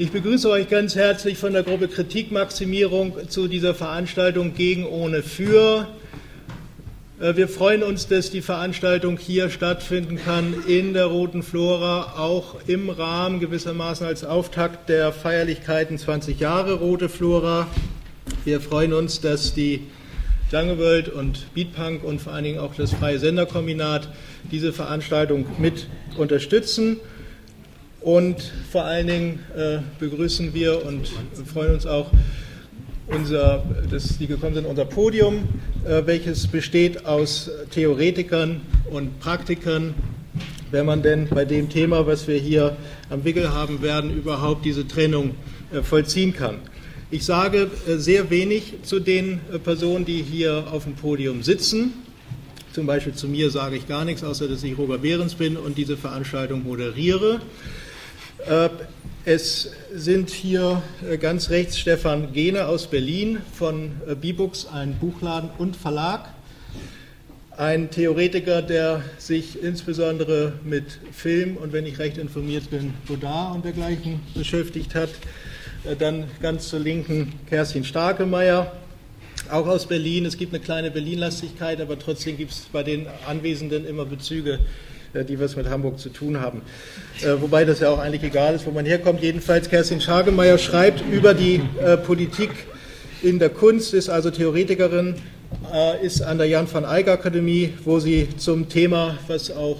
Ich begrüße euch ganz herzlich von der Gruppe Kritikmaximierung zu dieser Veranstaltung gegen ohne für. Äh, wir freuen uns, dass die Veranstaltung hier stattfinden kann in der Roten Flora, auch im Rahmen gewissermaßen als Auftakt der Feierlichkeiten 20 Jahre Rote Flora. Wir freuen uns, dass die Jungle World und Beatpunk und vor allen Dingen auch das Freie Senderkombinat diese Veranstaltung mit unterstützen. Und vor allen Dingen äh, begrüßen wir und freuen uns auch, unser, dass die gekommen sind, unser Podium, äh, welches besteht aus Theoretikern und Praktikern, wenn man denn bei dem Thema, was wir hier am Wickel haben werden, überhaupt diese Trennung äh, vollziehen kann. Ich sage äh, sehr wenig zu den äh, Personen, die hier auf dem Podium sitzen. Zum Beispiel zu mir sage ich gar nichts, außer dass ich Robert Behrens bin und diese Veranstaltung moderiere. Äh, es sind hier äh, ganz rechts Stefan Gehne aus Berlin von äh, Bibooks, ein Buchladen und Verlag. Ein Theoretiker, der sich insbesondere mit Film und, wenn ich recht informiert bin, Godard und dergleichen beschäftigt hat. Dann ganz zur Linken Kerstin Starkemeyer, auch aus Berlin. Es gibt eine kleine Berlin-Lastigkeit, aber trotzdem gibt es bei den Anwesenden immer Bezüge die was mit Hamburg zu tun haben. Äh, wobei das ja auch eigentlich egal ist, wo man herkommt. Jedenfalls Kerstin Schagemeyer schreibt über die äh, Politik in der Kunst, ist also Theoretikerin, ist an der Jan van Eyck Akademie, wo sie zum Thema, was auch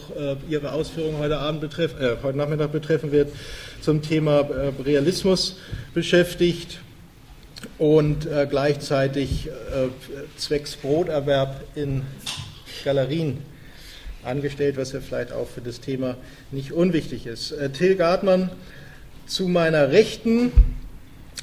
ihre Ausführungen heute, Abend betreff, äh, heute Nachmittag betreffen wird, zum Thema Realismus beschäftigt und äh, gleichzeitig äh, zwecks Broterwerb in Galerien angestellt, was ja vielleicht auch für das Thema nicht unwichtig ist. Äh, Till Gartmann zu meiner Rechten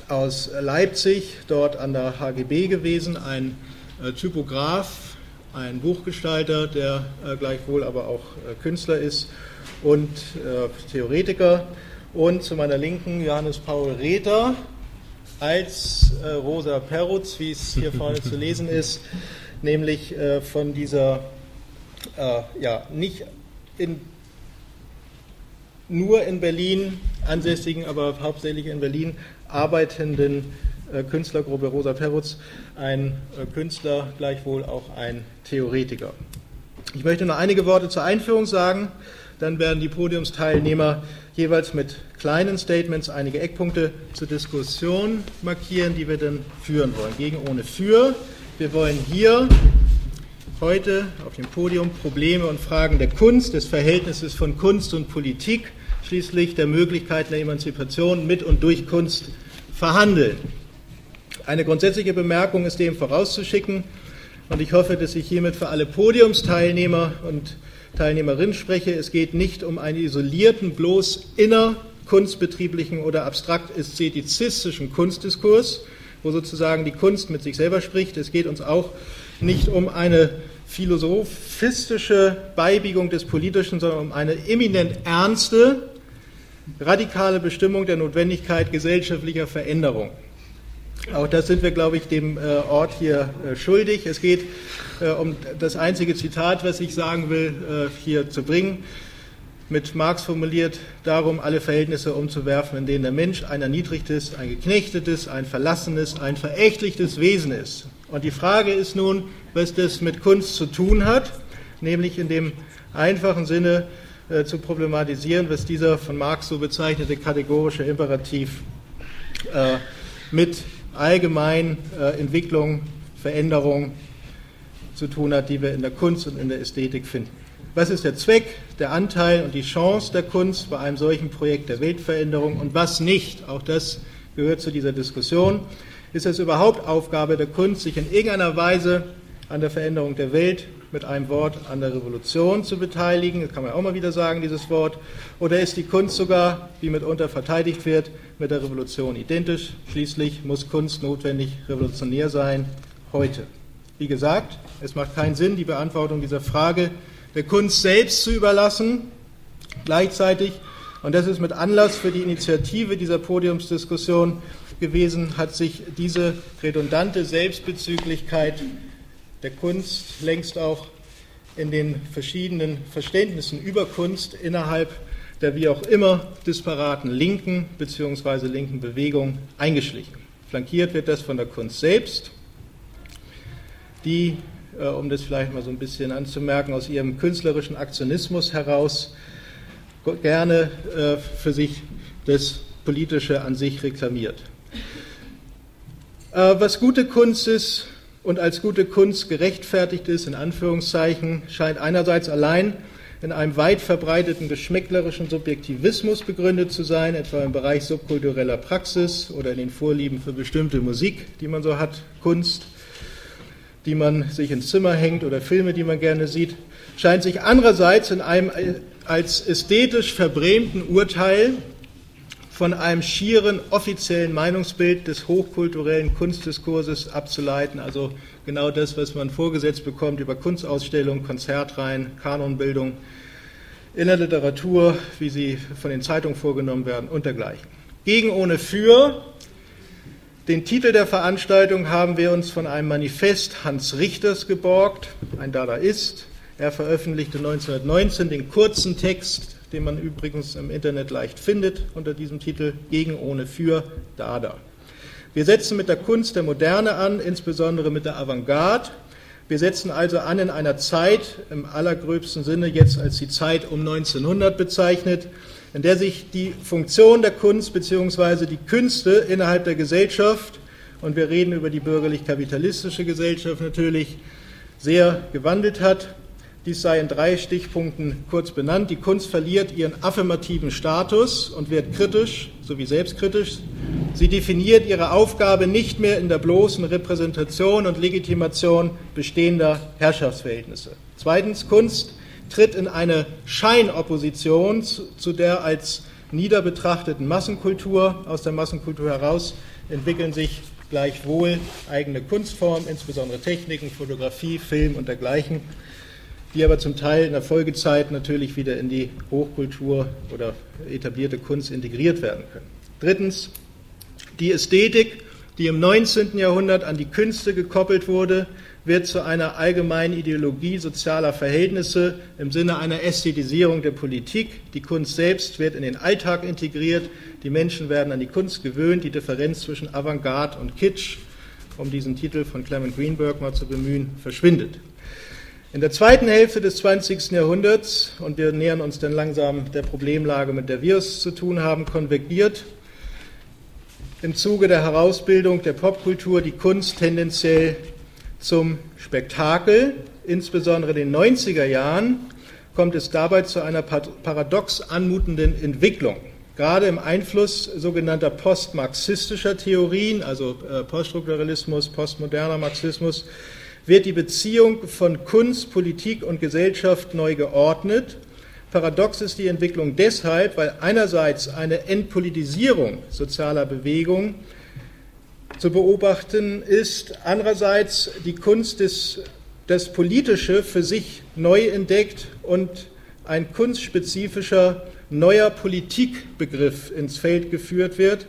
aus Leipzig, dort an der HGB gewesen, ein äh, Typograf, ein Buchgestalter, der äh, gleichwohl aber auch Künstler ist und Theoretiker. Und zu meiner Linken Johannes Paul Rether als Rosa Perutz, wie es hier vorne zu lesen ist, nämlich von dieser äh, ja, nicht in, nur in Berlin ansässigen, aber hauptsächlich in Berlin arbeitenden äh, Künstlergruppe Rosa Perutz, ein äh, Künstler, gleichwohl auch ein Theoretiker. Ich möchte noch einige Worte zur Einführung sagen, dann werden die Podiumsteilnehmer jeweils mit kleinen Statements einige Eckpunkte zur Diskussion markieren, die wir dann führen wollen. Gegen ohne für. Wir wollen hier heute auf dem Podium Probleme und Fragen der Kunst, des Verhältnisses von Kunst und Politik, schließlich der Möglichkeiten der Emanzipation mit und durch Kunst verhandeln. Eine grundsätzliche Bemerkung ist dem vorauszuschicken und ich hoffe, dass ich hiermit für alle Podiumsteilnehmer und Teilnehmerinnen spreche. Es geht nicht um einen isolierten, bloß innerkunstbetrieblichen oder abstrakt ästhetizistischen Kunstdiskurs, wo sozusagen die Kunst mit sich selber spricht. Es geht uns auch nicht um eine philosophistische Beibiegung des Politischen, sondern um eine eminent ernste, radikale Bestimmung der Notwendigkeit gesellschaftlicher Veränderung. Auch das sind wir, glaube ich, dem äh, Ort hier äh, schuldig. Es geht äh, um das einzige Zitat, was ich sagen will, hier zu bringen. Mit Marx formuliert darum, alle Verhältnisse umzuwerfen, in denen der Mensch ein erniedrigtes, ein geknechtetes, ein verlassenes, ein verächtlichtes Wesen ist. Und die Frage ist nun, was das mit Kunst zu tun hat, nämlich in dem einfachen Sinne äh, zu problematisieren, was dieser von Marx so bezeichnete kategorische Imperativ äh, mit allgemein äh, Entwicklung, Veränderung zu tun hat, die wir in der Kunst und in der Ästhetik finden. Was ist der Zweck, der Anteil und die Chance der Kunst bei einem solchen Projekt der Weltveränderung und was nicht? Auch das gehört zu dieser Diskussion. Ist es überhaupt Aufgabe der Kunst, sich in irgendeiner Weise an der Veränderung der Welt mit einem Wort an der Revolution zu beteiligen? Das kann man auch mal wieder sagen, dieses Wort. Oder ist die Kunst sogar, wie mitunter verteidigt wird, mit der Revolution identisch? Schließlich muss Kunst notwendig revolutionär sein heute. Wie gesagt, es macht keinen Sinn, die Beantwortung dieser Frage der Kunst selbst zu überlassen. Gleichzeitig, und das ist mit Anlass für die Initiative dieser Podiumsdiskussion, gewesen, hat sich diese redundante Selbstbezüglichkeit der Kunst längst auch in den verschiedenen Verständnissen über Kunst innerhalb der wie auch immer disparaten linken bzw. linken Bewegung eingeschlichen. Flankiert wird das von der Kunst selbst, die, äh, um das vielleicht mal so ein bisschen anzumerken, aus ihrem künstlerischen Aktionismus heraus gerne äh, für sich das Politische an sich reklamiert. Äh, was gute Kunst ist und als gute Kunst gerechtfertigt ist, in Anführungszeichen, scheint einerseits allein in einem weit verbreiteten geschmäcklerischen Subjektivismus begründet zu sein, etwa im Bereich subkultureller Praxis oder in den Vorlieben für bestimmte Musik, die man so hat, Kunst, die man sich ins Zimmer hängt oder Filme, die man gerne sieht, scheint sich andererseits in einem als ästhetisch verbrämten Urteil von einem schieren offiziellen Meinungsbild des hochkulturellen Kunstdiskurses abzuleiten, also genau das, was man vorgesetzt bekommt über Kunstausstellungen, Konzertreihen, Kanonbildung in der Literatur, wie sie von den Zeitungen vorgenommen werden und dergleichen. Gegen ohne für. Den Titel der Veranstaltung haben wir uns von einem Manifest Hans Richters geborgt, ein Dadaist. Er veröffentlichte 1919 den kurzen Text den man übrigens im Internet leicht findet unter diesem Titel Gegen ohne für Dada. Wir setzen mit der Kunst der Moderne an, insbesondere mit der Avantgarde. Wir setzen also an in einer Zeit, im allergröbsten Sinne jetzt als die Zeit um 1900 bezeichnet, in der sich die Funktion der Kunst bzw. die Künste innerhalb der Gesellschaft, und wir reden über die bürgerlich-kapitalistische Gesellschaft natürlich, sehr gewandelt hat. Dies sei in drei Stichpunkten kurz benannt. Die Kunst verliert ihren affirmativen Status und wird kritisch sowie selbstkritisch. Sie definiert ihre Aufgabe nicht mehr in der bloßen Repräsentation und Legitimation bestehender Herrschaftsverhältnisse. Zweitens, Kunst tritt in eine Scheinopposition zu der als niederbetrachteten Massenkultur. Aus der Massenkultur heraus entwickeln sich gleichwohl eigene Kunstformen, insbesondere Techniken, Fotografie, Film und dergleichen die aber zum Teil in der Folgezeit natürlich wieder in die Hochkultur oder etablierte Kunst integriert werden können. Drittens, die Ästhetik, die im 19. Jahrhundert an die Künste gekoppelt wurde, wird zu einer allgemeinen Ideologie sozialer Verhältnisse im Sinne einer Ästhetisierung der Politik. Die Kunst selbst wird in den Alltag integriert, die Menschen werden an die Kunst gewöhnt, die Differenz zwischen Avantgarde und Kitsch, um diesen Titel von Clement Greenberg mal zu bemühen, verschwindet. In der zweiten Hälfte des 20. Jahrhunderts, und wir nähern uns dann langsam der Problemlage, mit der wir es zu tun haben, konvergiert im Zuge der Herausbildung der Popkultur die Kunst tendenziell zum Spektakel. Insbesondere in den 90er Jahren kommt es dabei zu einer paradox anmutenden Entwicklung. Gerade im Einfluss sogenannter postmarxistischer Theorien, also äh, Poststrukturalismus, postmoderner Marxismus, wird die Beziehung von Kunst, Politik und Gesellschaft neu geordnet. Paradox ist die Entwicklung deshalb, weil einerseits eine Entpolitisierung sozialer Bewegungen zu beobachten ist, andererseits die Kunst des, das Politische für sich neu entdeckt und ein kunstspezifischer neuer Politikbegriff ins Feld geführt wird,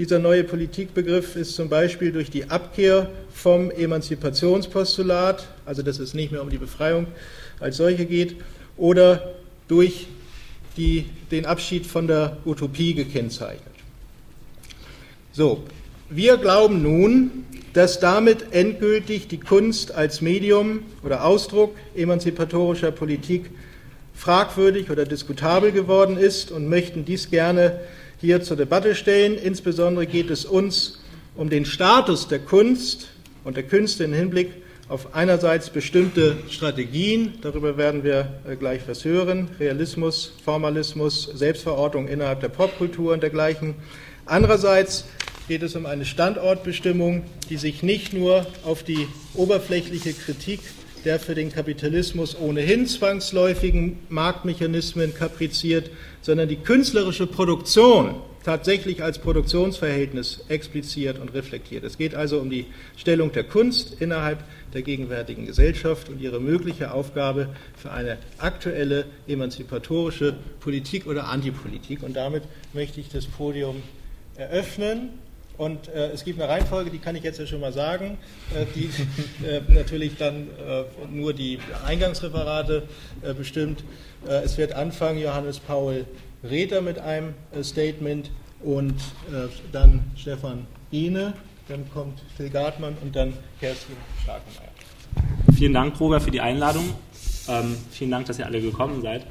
dieser neue Politikbegriff ist zum Beispiel durch die Abkehr vom Emanzipationspostulat, also dass es nicht mehr um die Befreiung als solche geht, oder durch die, den Abschied von der Utopie gekennzeichnet. So, wir glauben nun, dass damit endgültig die Kunst als Medium oder Ausdruck emanzipatorischer Politik fragwürdig oder diskutabel geworden ist und möchten dies gerne hier zur Debatte stellen. Insbesondere geht es uns um den Status der Kunst und der Künste im Hinblick auf einerseits bestimmte Strategien, darüber werden wir äh, gleich was hören, Realismus, Formalismus, Selbstverortung innerhalb der Popkultur und dergleichen. Andererseits geht es um eine Standortbestimmung, die sich nicht nur auf die oberflächliche Kritik der für den Kapitalismus ohnehin zwangsläufigen Marktmechanismen kapriziert, sondern die künstlerische Produktion tatsächlich als Produktionsverhältnis expliziert und reflektiert. Es geht also um die Stellung der Kunst innerhalb der gegenwärtigen Gesellschaft und ihre mögliche Aufgabe für eine aktuelle emanzipatorische Politik oder Antipolitik. Und damit möchte ich das Podium eröffnen. Und äh, es gibt eine Reihenfolge, die kann ich jetzt ja schon mal sagen, äh, die äh, natürlich dann äh, nur die Eingangsreferate äh, bestimmt. Äh, es wird anfangen Johannes Paul Rether mit einem äh, Statement und äh, dann Stefan Ine, dann kommt Phil Gartmann und dann Kerstin Starkenmeier. Vielen Dank, Roger, für die Einladung. Ähm, vielen Dank, dass ihr alle gekommen seid.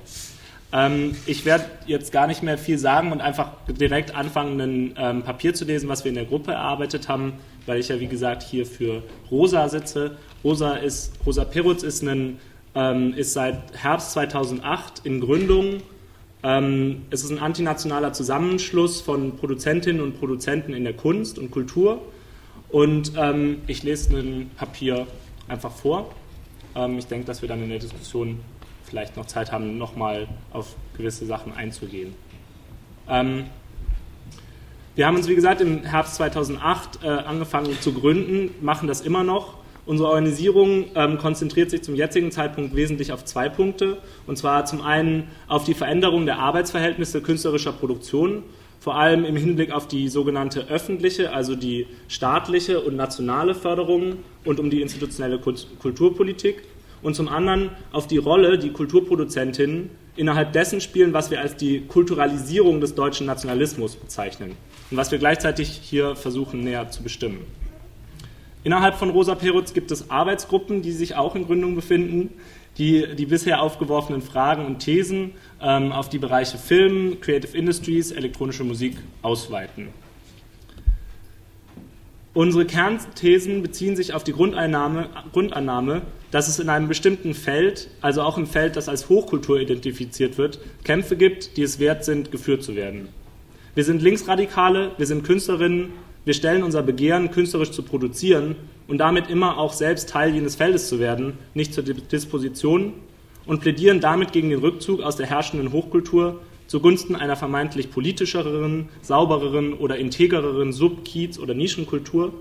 Ähm, ich werde jetzt gar nicht mehr viel sagen und einfach direkt anfangen, ein ähm, Papier zu lesen, was wir in der Gruppe erarbeitet haben, weil ich ja, wie gesagt, hier für Rosa sitze. Rosa, ist, Rosa Perutz ist, ein, ähm, ist seit Herbst 2008 in Gründung. Ähm, es ist ein antinationaler Zusammenschluss von Produzentinnen und Produzenten in der Kunst und Kultur. Und ähm, ich lese ein Papier einfach vor. Ähm, ich denke, dass wir dann in der Diskussion vielleicht noch Zeit haben, nochmal auf gewisse Sachen einzugehen. Ähm, wir haben uns, wie gesagt, im Herbst 2008 äh, angefangen zu gründen, machen das immer noch. Unsere Organisierung ähm, konzentriert sich zum jetzigen Zeitpunkt wesentlich auf zwei Punkte. Und zwar zum einen auf die Veränderung der Arbeitsverhältnisse künstlerischer Produktion, vor allem im Hinblick auf die sogenannte öffentliche, also die staatliche und nationale Förderung und um die institutionelle Kulturpolitik und zum anderen auf die Rolle, die Kulturproduzentinnen innerhalb dessen spielen, was wir als die Kulturalisierung des deutschen Nationalismus bezeichnen und was wir gleichzeitig hier versuchen näher zu bestimmen. Innerhalb von Rosa Perutz gibt es Arbeitsgruppen, die sich auch in Gründung befinden, die die bisher aufgeworfenen Fragen und Thesen ähm, auf die Bereiche Film, Creative Industries, elektronische Musik ausweiten. Unsere Kernthesen beziehen sich auf die Grundannahme, Grundannahme, dass es in einem bestimmten Feld, also auch im Feld, das als Hochkultur identifiziert wird, Kämpfe gibt, die es wert sind, geführt zu werden. Wir sind Linksradikale, wir sind Künstlerinnen, wir stellen unser Begehren, künstlerisch zu produzieren und damit immer auch selbst Teil jenes Feldes zu werden, nicht zur Disposition und plädieren damit gegen den Rückzug aus der herrschenden Hochkultur zugunsten einer vermeintlich politischeren, saubereren oder integreren Sub-, Kiez- oder Nischenkultur.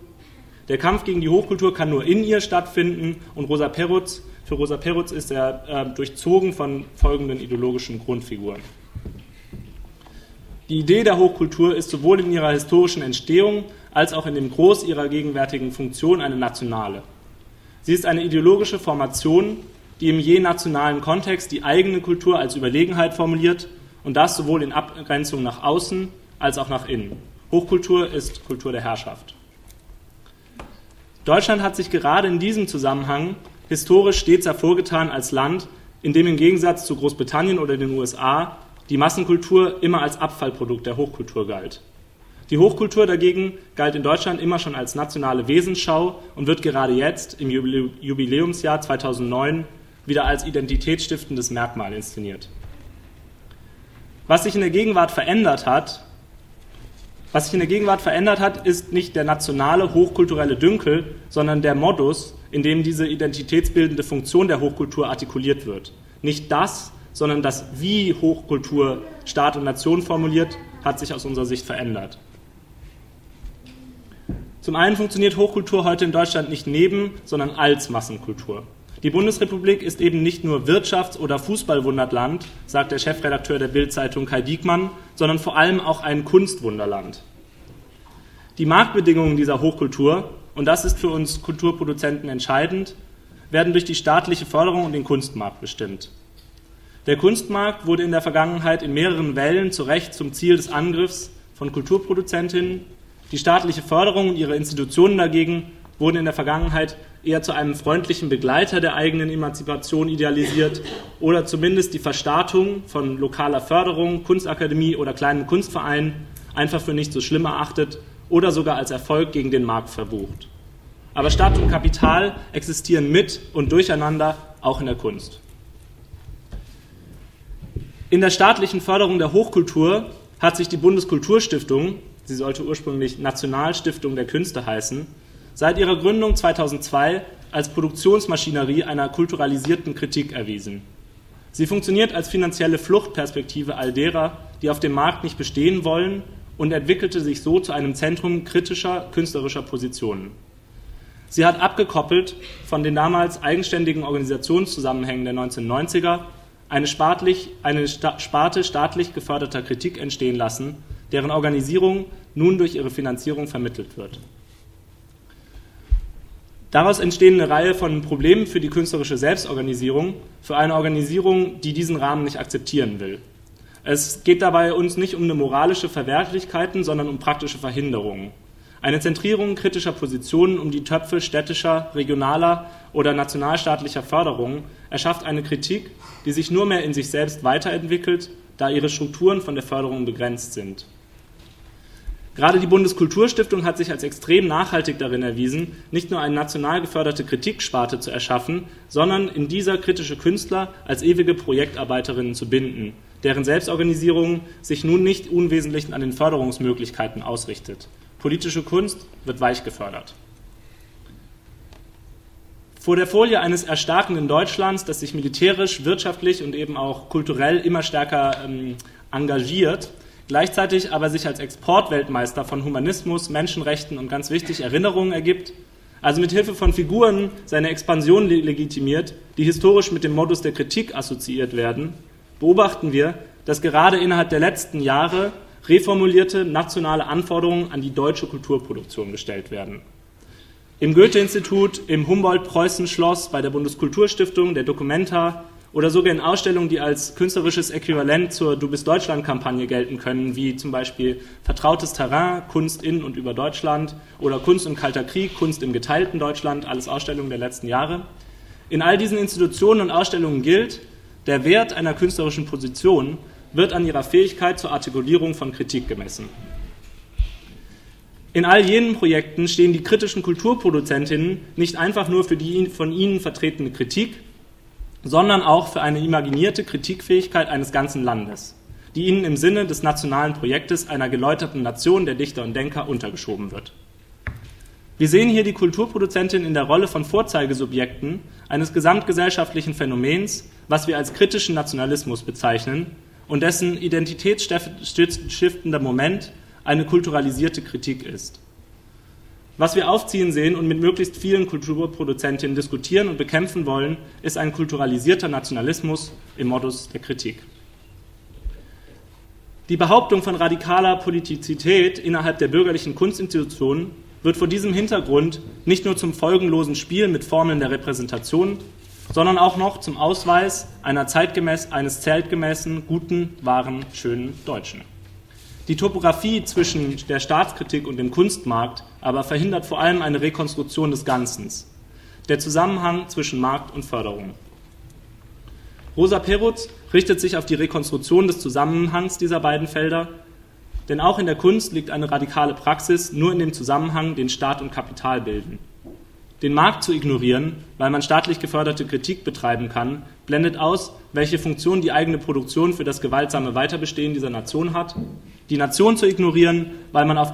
Der Kampf gegen die Hochkultur kann nur in ihr stattfinden und Rosa Perutz, für Rosa Perutz ist er äh, durchzogen von folgenden ideologischen Grundfiguren. Die Idee der Hochkultur ist sowohl in ihrer historischen Entstehung als auch in dem Groß ihrer gegenwärtigen Funktion eine nationale. Sie ist eine ideologische Formation, die im je nationalen Kontext die eigene Kultur als Überlegenheit formuliert und das sowohl in Abgrenzung nach außen als auch nach innen. Hochkultur ist Kultur der Herrschaft. Deutschland hat sich gerade in diesem Zusammenhang historisch stets hervorgetan als Land, in dem im Gegensatz zu Großbritannien oder den USA die Massenkultur immer als Abfallprodukt der Hochkultur galt. Die Hochkultur dagegen galt in Deutschland immer schon als nationale Wesensschau und wird gerade jetzt im Jubiläumsjahr 2009 wieder als identitätsstiftendes Merkmal inszeniert. Was sich in der Gegenwart verändert hat, was sich in der Gegenwart verändert hat, ist nicht der nationale hochkulturelle Dünkel, sondern der Modus, in dem diese identitätsbildende Funktion der Hochkultur artikuliert wird. Nicht das, sondern das, wie Hochkultur Staat und Nation formuliert, hat sich aus unserer Sicht verändert. Zum einen funktioniert Hochkultur heute in Deutschland nicht neben, sondern als Massenkultur. Die Bundesrepublik ist eben nicht nur Wirtschafts- oder Fußballwunderland, sagt der Chefredakteur der Bild-Zeitung Kai Diekmann, sondern vor allem auch ein Kunstwunderland. Die Marktbedingungen dieser Hochkultur, und das ist für uns Kulturproduzenten entscheidend, werden durch die staatliche Förderung und den Kunstmarkt bestimmt. Der Kunstmarkt wurde in der Vergangenheit in mehreren Wellen zu Recht zum Ziel des Angriffs von Kulturproduzentinnen. Die staatliche Förderung und ihre Institutionen dagegen wurden in der Vergangenheit eher zu einem freundlichen Begleiter der eigenen Emanzipation idealisiert oder zumindest die Verstatung von lokaler Förderung, Kunstakademie oder kleinen Kunstvereinen einfach für nicht so schlimm erachtet oder sogar als Erfolg gegen den Markt verbucht. Aber Staat und Kapital existieren mit und durcheinander auch in der Kunst. In der staatlichen Förderung der Hochkultur hat sich die Bundeskulturstiftung, sie sollte ursprünglich Nationalstiftung der Künste heißen, seit ihrer Gründung 2002 als Produktionsmaschinerie einer kulturalisierten Kritik erwiesen. Sie funktioniert als finanzielle Fluchtperspektive all derer, die auf dem Markt nicht bestehen wollen und entwickelte sich so zu einem Zentrum kritischer künstlerischer Positionen. Sie hat abgekoppelt von den damals eigenständigen Organisationszusammenhängen der 1990er eine, spartlich, eine Sparte staatlich geförderter Kritik entstehen lassen, deren Organisierung nun durch ihre Finanzierung vermittelt wird. Daraus entstehen eine Reihe von Problemen für die künstlerische Selbstorganisierung, für eine Organisierung, die diesen Rahmen nicht akzeptieren will. Es geht dabei uns nicht um eine moralische Verwerflichkeiten, sondern um praktische Verhinderungen. Eine Zentrierung kritischer Positionen um die Töpfe städtischer, regionaler oder nationalstaatlicher Förderung erschafft eine Kritik, die sich nur mehr in sich selbst weiterentwickelt, da ihre Strukturen von der Förderung begrenzt sind. Gerade die Bundeskulturstiftung hat sich als extrem nachhaltig darin erwiesen, nicht nur eine national geförderte Kritiksparte zu erschaffen, sondern in dieser kritische Künstler als ewige Projektarbeiterinnen zu binden, deren Selbstorganisierung sich nun nicht unwesentlich an den Förderungsmöglichkeiten ausrichtet. Politische Kunst wird weich gefördert. Vor der Folie eines erstarkenden Deutschlands, das sich militärisch, wirtschaftlich und eben auch kulturell immer stärker ähm, engagiert, gleichzeitig aber sich als Exportweltmeister von Humanismus, Menschenrechten und ganz wichtig Erinnerungen ergibt, also mit Hilfe von Figuren seine Expansion legitimiert, die historisch mit dem Modus der Kritik assoziiert werden, beobachten wir, dass gerade innerhalb der letzten Jahre reformulierte nationale Anforderungen an die deutsche Kulturproduktion gestellt werden. Im Goethe-Institut, im Humboldt-Preußen-Schloss, bei der Bundeskulturstiftung, der Documenta, oder sogar in Ausstellungen, die als künstlerisches Äquivalent zur Du bist Deutschland-Kampagne gelten können, wie zum Beispiel Vertrautes Terrain, Kunst in und über Deutschland oder Kunst und Kalter Krieg, Kunst im geteilten Deutschland, alles Ausstellungen der letzten Jahre. In all diesen Institutionen und Ausstellungen gilt, der Wert einer künstlerischen Position wird an ihrer Fähigkeit zur Artikulierung von Kritik gemessen. In all jenen Projekten stehen die kritischen Kulturproduzentinnen nicht einfach nur für die von ihnen vertretene Kritik, sondern auch für eine imaginierte Kritikfähigkeit eines ganzen Landes, die ihnen im Sinne des nationalen Projektes einer geläuterten Nation der Dichter und Denker untergeschoben wird. Wir sehen hier die Kulturproduzentin in der Rolle von Vorzeigesubjekten eines gesamtgesellschaftlichen Phänomens, was wir als kritischen Nationalismus bezeichnen und dessen identitätsstiftender Moment eine kulturalisierte Kritik ist. Was wir aufziehen sehen und mit möglichst vielen Kulturproduzentinnen diskutieren und bekämpfen wollen, ist ein kulturalisierter Nationalismus im Modus der Kritik. Die Behauptung von radikaler Politizität innerhalb der bürgerlichen Kunstinstitutionen wird vor diesem Hintergrund nicht nur zum folgenlosen Spiel mit Formeln der Repräsentation, sondern auch noch zum Ausweis einer zeitgemäß, eines zeitgemäßen, guten, wahren, schönen Deutschen. Die Topografie zwischen der Staatskritik und dem Kunstmarkt aber verhindert vor allem eine Rekonstruktion des Ganzen, der Zusammenhang zwischen Markt und Förderung. Rosa Perutz richtet sich auf die Rekonstruktion des Zusammenhangs dieser beiden Felder, denn auch in der Kunst liegt eine radikale Praxis nur in dem Zusammenhang, den Staat und Kapital bilden. Den Markt zu ignorieren, weil man staatlich geförderte Kritik betreiben kann, blendet aus, welche Funktion die eigene Produktion für das gewaltsame Weiterbestehen dieser Nation hat die Nation zu ignorieren, weil man auf,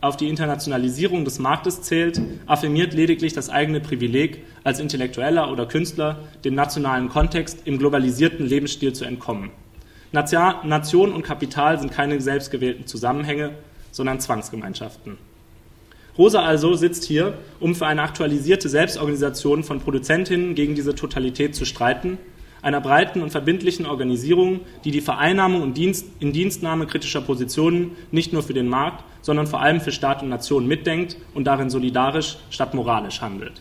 auf, die Internationalisierung des Marktes zählt, affirmiert lediglich das eigene Privileg, als Intellektueller oder Künstler dem nationalen Kontext im globalisierten Lebensstil zu entkommen. Nation und Kapital sind keine selbstgewählten Zusammenhänge, sondern Zwangsgemeinschaften. Rosa also sitzt hier, um für eine aktualisierte Selbstorganisation von Produzentinnen gegen diese Totalität zu streiten einer breiten und verbindlichen Organisierung, die die Vereinnahmung und Dienst, Indienstnahme kritischer Positionen nicht nur für den Markt, sondern vor allem für Staat und Nation mitdenkt und darin solidarisch statt moralisch handelt.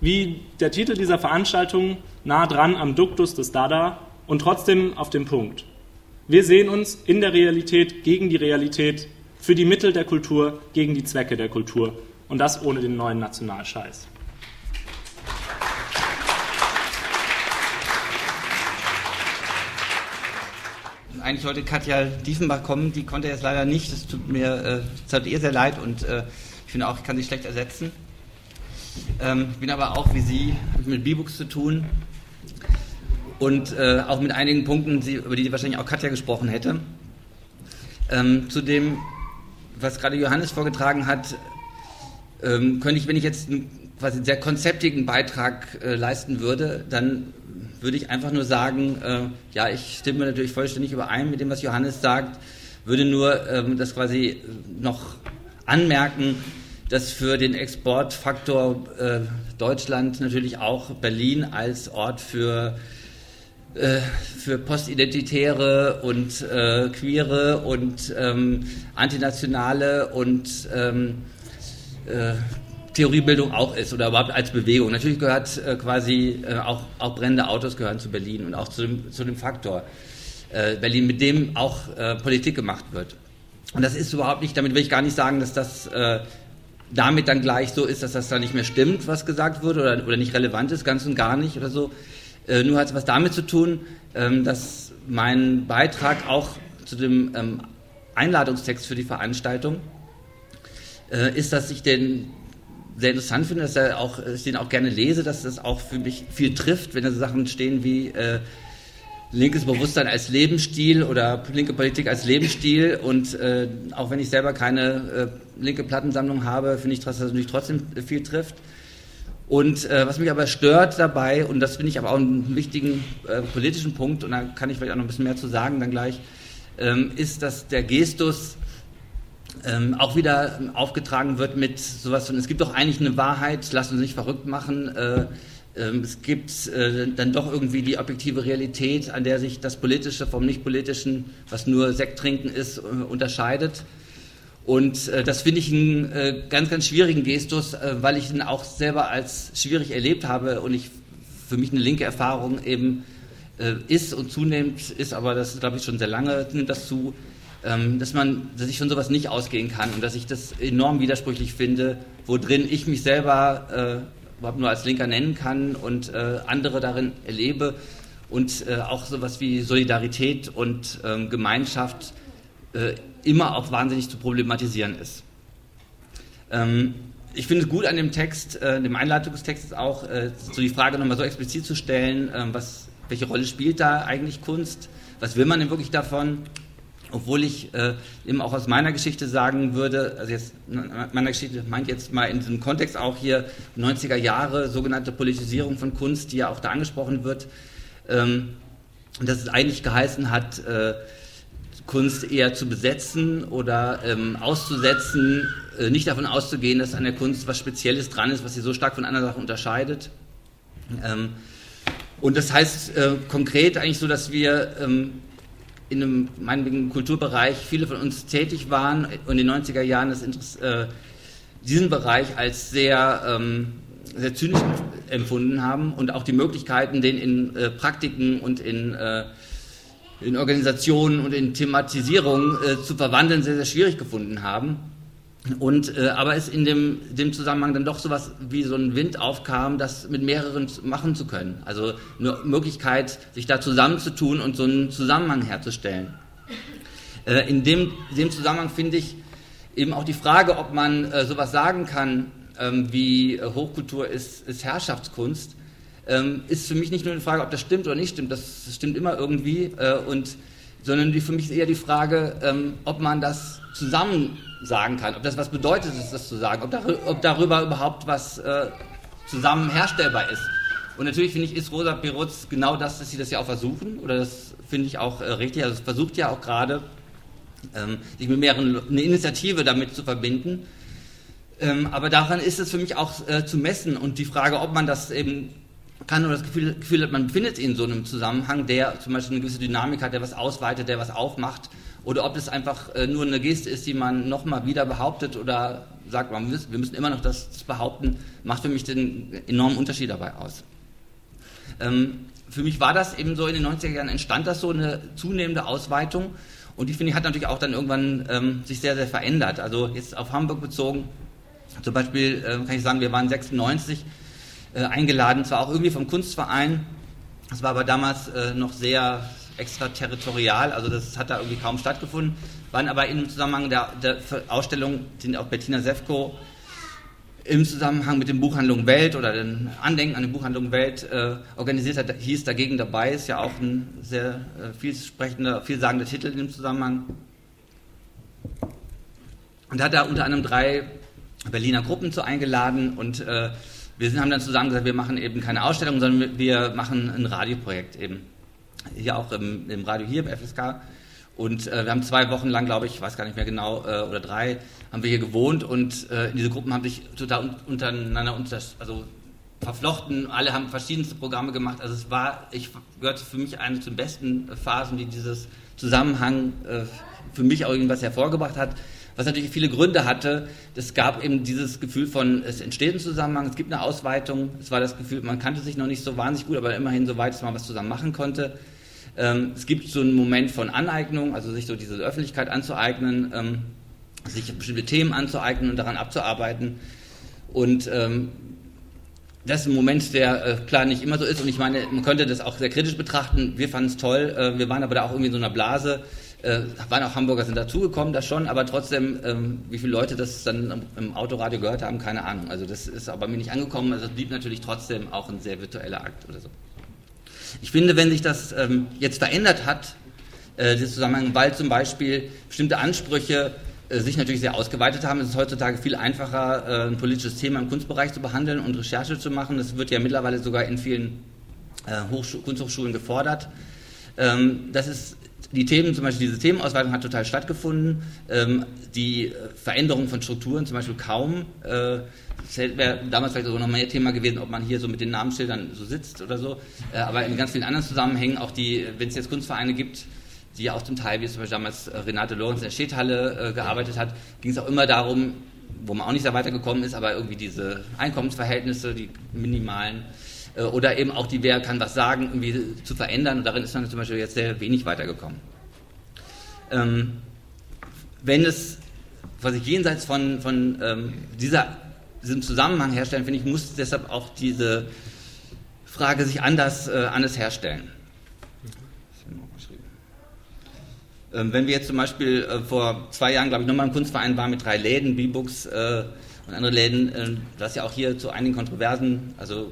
Wie der Titel dieser Veranstaltung nah dran am Duktus des Dada und trotzdem auf dem Punkt. Wir sehen uns in der Realität gegen die Realität, für die Mittel der Kultur gegen die Zwecke der Kultur und das ohne den neuen Nationalscheiß. Eigentlich sollte Katja Diefenbach kommen, die konnte jetzt leider nicht. Das tut mir äh, tut ihr sehr leid und äh, ich finde auch, ich kann sie schlecht ersetzen. Ähm, ich bin aber auch wie sie mit B-Books zu tun und äh, auch mit einigen Punkten, über die wahrscheinlich auch Katja gesprochen hätte. Ähm, zu dem, was gerade Johannes vorgetragen hat, ähm, könnte ich, wenn ich jetzt einen quasi sehr konzeptigen Beitrag äh, leisten würde, dann würde ich einfach nur sagen, äh, ja, ich stimme natürlich vollständig überein mit dem, was Johannes sagt, würde nur ähm, das quasi noch anmerken, dass für den Exportfaktor äh, Deutschland natürlich auch Berlin als Ort für äh, für Postidentitäre und äh, Queere und ähm, Antinationale und ähm, äh, Theoriebildung auch ist oder überhaupt als Bewegung. Natürlich gehört äh, quasi äh, auch, auch brennende Autos gehören zu Berlin und auch zu dem, zu dem Faktor. äh, Berlin, mit dem auch äh, Politik gemacht wird. Und das ist überhaupt nicht, damit will ich gar nicht sagen, dass das äh, damit dann gleich so ist, dass das da nicht mehr stimmt, was gesagt wurde oder, oder nicht relevant ist, ganz und gar nicht oder so. Äh, nur hat es was damit zu tun, ähm, dass mein Beitrag auch zu dem ähm, Einladungstext für die Veranstaltung ist, dass ich den sehr interessant finde, dass er auch, ich den auch gerne lese, dass das auch für mich viel trifft, wenn da so Sachen stehen wie äh, linkes Bewusstsein als Lebensstil oder linke Politik als Lebensstil. Und äh, auch wenn ich selber keine äh, linke Plattensammlung habe, finde ich, dass das natürlich trotzdem viel trifft. Und äh, was mich aber stört dabei, und das finde ich aber auch einen wichtigen äh, politischen Punkt, und da kann ich vielleicht auch noch ein bisschen mehr zu sagen dann gleich, ähm, ist, dass der Gestus ähm, auch wieder aufgetragen wird mit sowas von, es gibt doch eigentlich eine Wahrheit, lasst uns nicht verrückt machen, äh, ähm, es gibt äh, dann doch irgendwie die objektive Realität, an der sich das Politische vom Nicht-Politischen, was nur Sekt trinken ist, äh, unterscheidet. Und äh, das finde ich einen äh, ganz, ganz schwierigen Gestus, äh, weil ich ihn auch selber als schwierig erlebt habe und ich für mich eine linke Erfahrung eben äh, ist und zunehmend ist, aber das glaube ich schon sehr lange, nimmt das zu, dass man, dass ich von sowas nicht ausgehen kann und dass ich das enorm widersprüchlich finde, wo drin ich mich selber überhaupt nur als Linker nennen kann und äh, andere darin erlebe und äh, auch sowas wie Solidarität und ähm, Gemeinschaft äh, immer auch wahnsinnig zu problematisieren ist. Ähm, ich finde es gut an dem Text, äh, dem Einleitungstext auch, äh, so die Frage nochmal so explizit zu stellen, ähm, was, welche Rolle spielt da eigentlich Kunst? Was will man denn wirklich davon? Obwohl ich äh, eben auch aus meiner Geschichte sagen würde, also jetzt meiner Geschichte meint jetzt mal in diesem Kontext auch hier 90er Jahre sogenannte Politisierung von Kunst, die ja auch da angesprochen wird, ähm, dass es eigentlich geheißen hat, äh, Kunst eher zu besetzen oder ähm, auszusetzen, äh, nicht davon auszugehen, dass an der Kunst was Spezielles dran ist, was sie so stark von anderen Sachen unterscheidet. Ähm, und das heißt äh, konkret eigentlich so, dass wir ähm, in einem meinetwegen Kulturbereich viele von uns tätig waren und in den 90er Jahren äh, diesen Bereich als sehr, ähm, sehr zynisch empfunden haben und auch die Möglichkeiten, den in äh, Praktiken und in, äh, in Organisationen und in Thematisierung äh, zu verwandeln, sehr, sehr schwierig gefunden haben. Und, äh, aber es in dem, dem Zusammenhang dann doch so was wie so ein Wind aufkam, das mit mehreren machen zu können. Also eine Möglichkeit, sich da zusammenzutun und so einen Zusammenhang herzustellen. Äh, in dem, dem Zusammenhang finde ich eben auch die Frage, ob man äh, sowas sagen kann, ähm, wie Hochkultur ist, ist Herrschaftskunst, ähm, ist für mich nicht nur eine Frage, ob das stimmt oder nicht stimmt. Das stimmt immer irgendwie. Äh, und, sondern die, für mich ist eher die Frage, ähm, ob man das zusammen sagen kann, ob das was bedeutet ist, das zu sagen, ob, dar ob darüber überhaupt was äh, zusammen herstellbar ist. Und natürlich finde ich, ist Rosa Perutz genau das, dass sie das ja auch versuchen, oder das finde ich auch äh, richtig, also es versucht ja auch gerade, ähm, sich mit mehreren, eine Initiative damit zu verbinden. Ähm, aber daran ist es für mich auch äh, zu messen und die Frage, ob man das eben kann oder das Gefühl, Gefühl hat, man befindet sich in so einem Zusammenhang, der zum Beispiel eine gewisse Dynamik hat, der was ausweitet, der was aufmacht, oder ob es einfach äh, nur eine Geste ist, die man nochmal wieder behauptet oder sagt, man, wir müssen immer noch das behaupten, macht für mich den enormen Unterschied dabei aus. Ähm, für mich war das eben so, in den 90er Jahren entstand das so eine zunehmende Ausweitung und die finde ich hat natürlich auch dann irgendwann ähm, sich sehr, sehr verändert. Also jetzt auf Hamburg bezogen, zum Beispiel äh, kann ich sagen, wir waren 96 äh, eingeladen, zwar auch irgendwie vom Kunstverein, das war aber damals äh, noch sehr extraterritorial, also das hat da irgendwie kaum stattgefunden, waren aber im Zusammenhang der, der Ausstellung, die auch Bettina Sefko im Zusammenhang mit dem Buchhandlung Welt oder den Andenken an die Buchhandlung Welt äh, organisiert hat, hieß dagegen dabei, ist ja auch ein sehr äh, vielsprechender, vielsagender Titel in dem Zusammenhang. Und hat da unter anderem drei Berliner Gruppen zu eingeladen und äh, wir haben dann zusammen gesagt, wir machen eben keine Ausstellung, sondern wir machen ein Radioprojekt eben hier auch im, im Radio hier im FSK. Und äh, wir haben zwei Wochen lang, glaube ich, ich weiß gar nicht mehr genau, äh, oder drei, haben wir hier gewohnt und äh, diese Gruppen haben sich total untereinander unter, also verflochten. Alle haben verschiedenste Programme gemacht. Also es war, ich gehörte für mich eine zu den besten Phasen, die dieses Zusammenhang äh, für mich auch irgendwas hervorgebracht hat. Was natürlich viele Gründe hatte. Es gab eben dieses Gefühl von, es entsteht ein Zusammenhang, es gibt eine Ausweitung. Es war das Gefühl, man kannte sich noch nicht so wahnsinnig gut, aber immerhin so weit, dass man was zusammen machen konnte. Ähm, es gibt so einen Moment von Aneignung, also sich so diese Öffentlichkeit anzueignen, ähm, sich bestimmte Themen anzueignen und daran abzuarbeiten. Und ähm, das ist ein Moment, der äh, klar nicht immer so ist. Und ich meine, man könnte das auch sehr kritisch betrachten. Wir fanden es toll. Äh, wir waren aber da auch irgendwie in so einer Blase. Äh, waren auch Hamburger sind dazugekommen, das schon, aber trotzdem, ähm, wie viele Leute das dann im Autoradio gehört haben, keine Ahnung. Also das ist aber mir nicht angekommen. Also es blieb natürlich trotzdem auch ein sehr virtueller Akt oder so. Ich finde, wenn sich das ähm, jetzt verändert hat, äh, der Zusammenhang, weil zum Beispiel bestimmte Ansprüche äh, sich natürlich sehr ausgeweitet haben. Es ist heutzutage viel einfacher, äh, ein politisches Thema im Kunstbereich zu behandeln und Recherche zu machen. Das wird ja mittlerweile sogar in vielen äh, Kunsthochschulen gefordert. Ähm, das ist die Themen, zum Beispiel diese Themenausweitung hat total stattgefunden. Ähm, die Veränderung von Strukturen zum Beispiel kaum. Das wäre damals vielleicht sogar noch mehr Thema gewesen, ob man hier so mit den Namensschildern so sitzt oder so. aber in ganz vielen anderen Zusammenhängen, auch die, wenn es jetzt Kunstvereine gibt, die ja auch zum Teil, wie zum Beispiel damals äh, Renate Lorenz in der Schädhalle äh, gearbeitet hat, ging es auch immer darum, wo man auch nicht sehr weitergekommen ist, aber irgendwie diese Einkommensverhältnisse, die minimalen, äh, oder eben auch die Wer kann was sagen, irgendwie zu verändern. Und darin ist man zum Beispiel jetzt sehr wenig weitergekommen. Ähm, wenn es, was ich jenseits von, von ähm, dieser, diesem Zusammenhang herstellen, finde ich, muss deshalb auch diese Frage sich anders, äh, anders herstellen. Ähm, wenn wir jetzt zum Beispiel äh, vor zwei Jahren, glaube ich, nochmal im Kunstverein waren mit drei Läden, B-Books äh, und andere Läden, äh, was ja auch hier zu einigen Kontroversen, also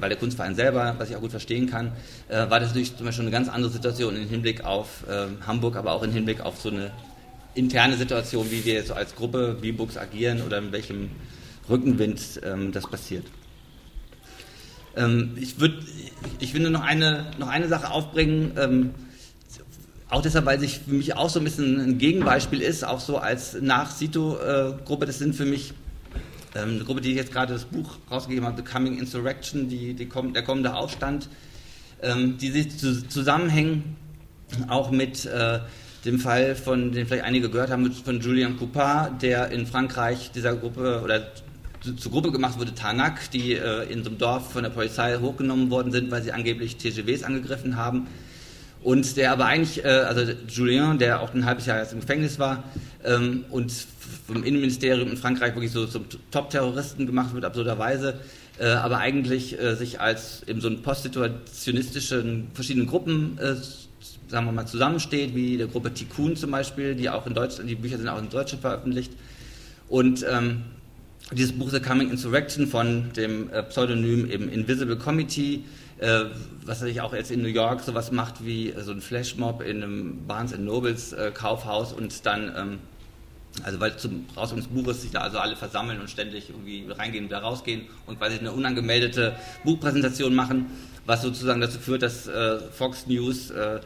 weil der Kunstverein selber, was ich auch gut verstehen kann, äh, war das natürlich zum Beispiel eine ganz andere Situation im Hinblick auf ähm, Hamburg, aber auch im Hinblick auf so eine interne Situation, wie wir jetzt als Gruppe B-Books agieren oder in welchem Rückenwind ähm, das passiert. Ähm, ich würde, ich finde noch eine, noch eine Sache aufbringen, ähm, auch deshalb, weil sich für mich auch so ein bisschen ein Gegenbeispiel ist, auch so als Nach-Sito-Gruppe. Das sind für mich ähm, eine Gruppe, die jetzt gerade das Buch rausgegeben hat, The Coming Insurrection, die, die kommt, der kommende Aufstand, ähm, die sich zu, zusammenhängen auch mit äh, dem Fall, von den vielleicht einige gehört haben, von Julian Coupard, der in Frankreich dieser Gruppe oder zur Gruppe gemacht wurde, Tanak, die äh, in so einem Dorf von der Polizei hochgenommen worden sind, weil sie angeblich TGWs angegriffen haben. Und der aber eigentlich, äh, also Julien, der auch ein halbes Jahr jetzt im Gefängnis war ähm, und vom Innenministerium in Frankreich wirklich so zum Top-Terroristen gemacht wird, absurderweise, äh, aber eigentlich äh, sich als in so einen postsituationistischen verschiedenen Gruppen, äh, sagen wir mal, zusammensteht, wie der Gruppe Tikkun zum Beispiel, die auch in Deutschland, die Bücher sind auch in Deutschland veröffentlicht. Und ähm, dieses Buch The Coming Insurrection von dem äh, Pseudonym eben Invisible Committee äh, was sich auch jetzt in New York sowas macht wie äh, so ein Flashmob in einem Barnes Nobles äh, Kaufhaus und dann, ähm, also weil zum Rausbringen des Buches sich da also alle versammeln und ständig irgendwie reingehen und wieder rausgehen und quasi eine unangemeldete Buchpräsentation machen, was sozusagen dazu führt, dass äh, Fox News äh,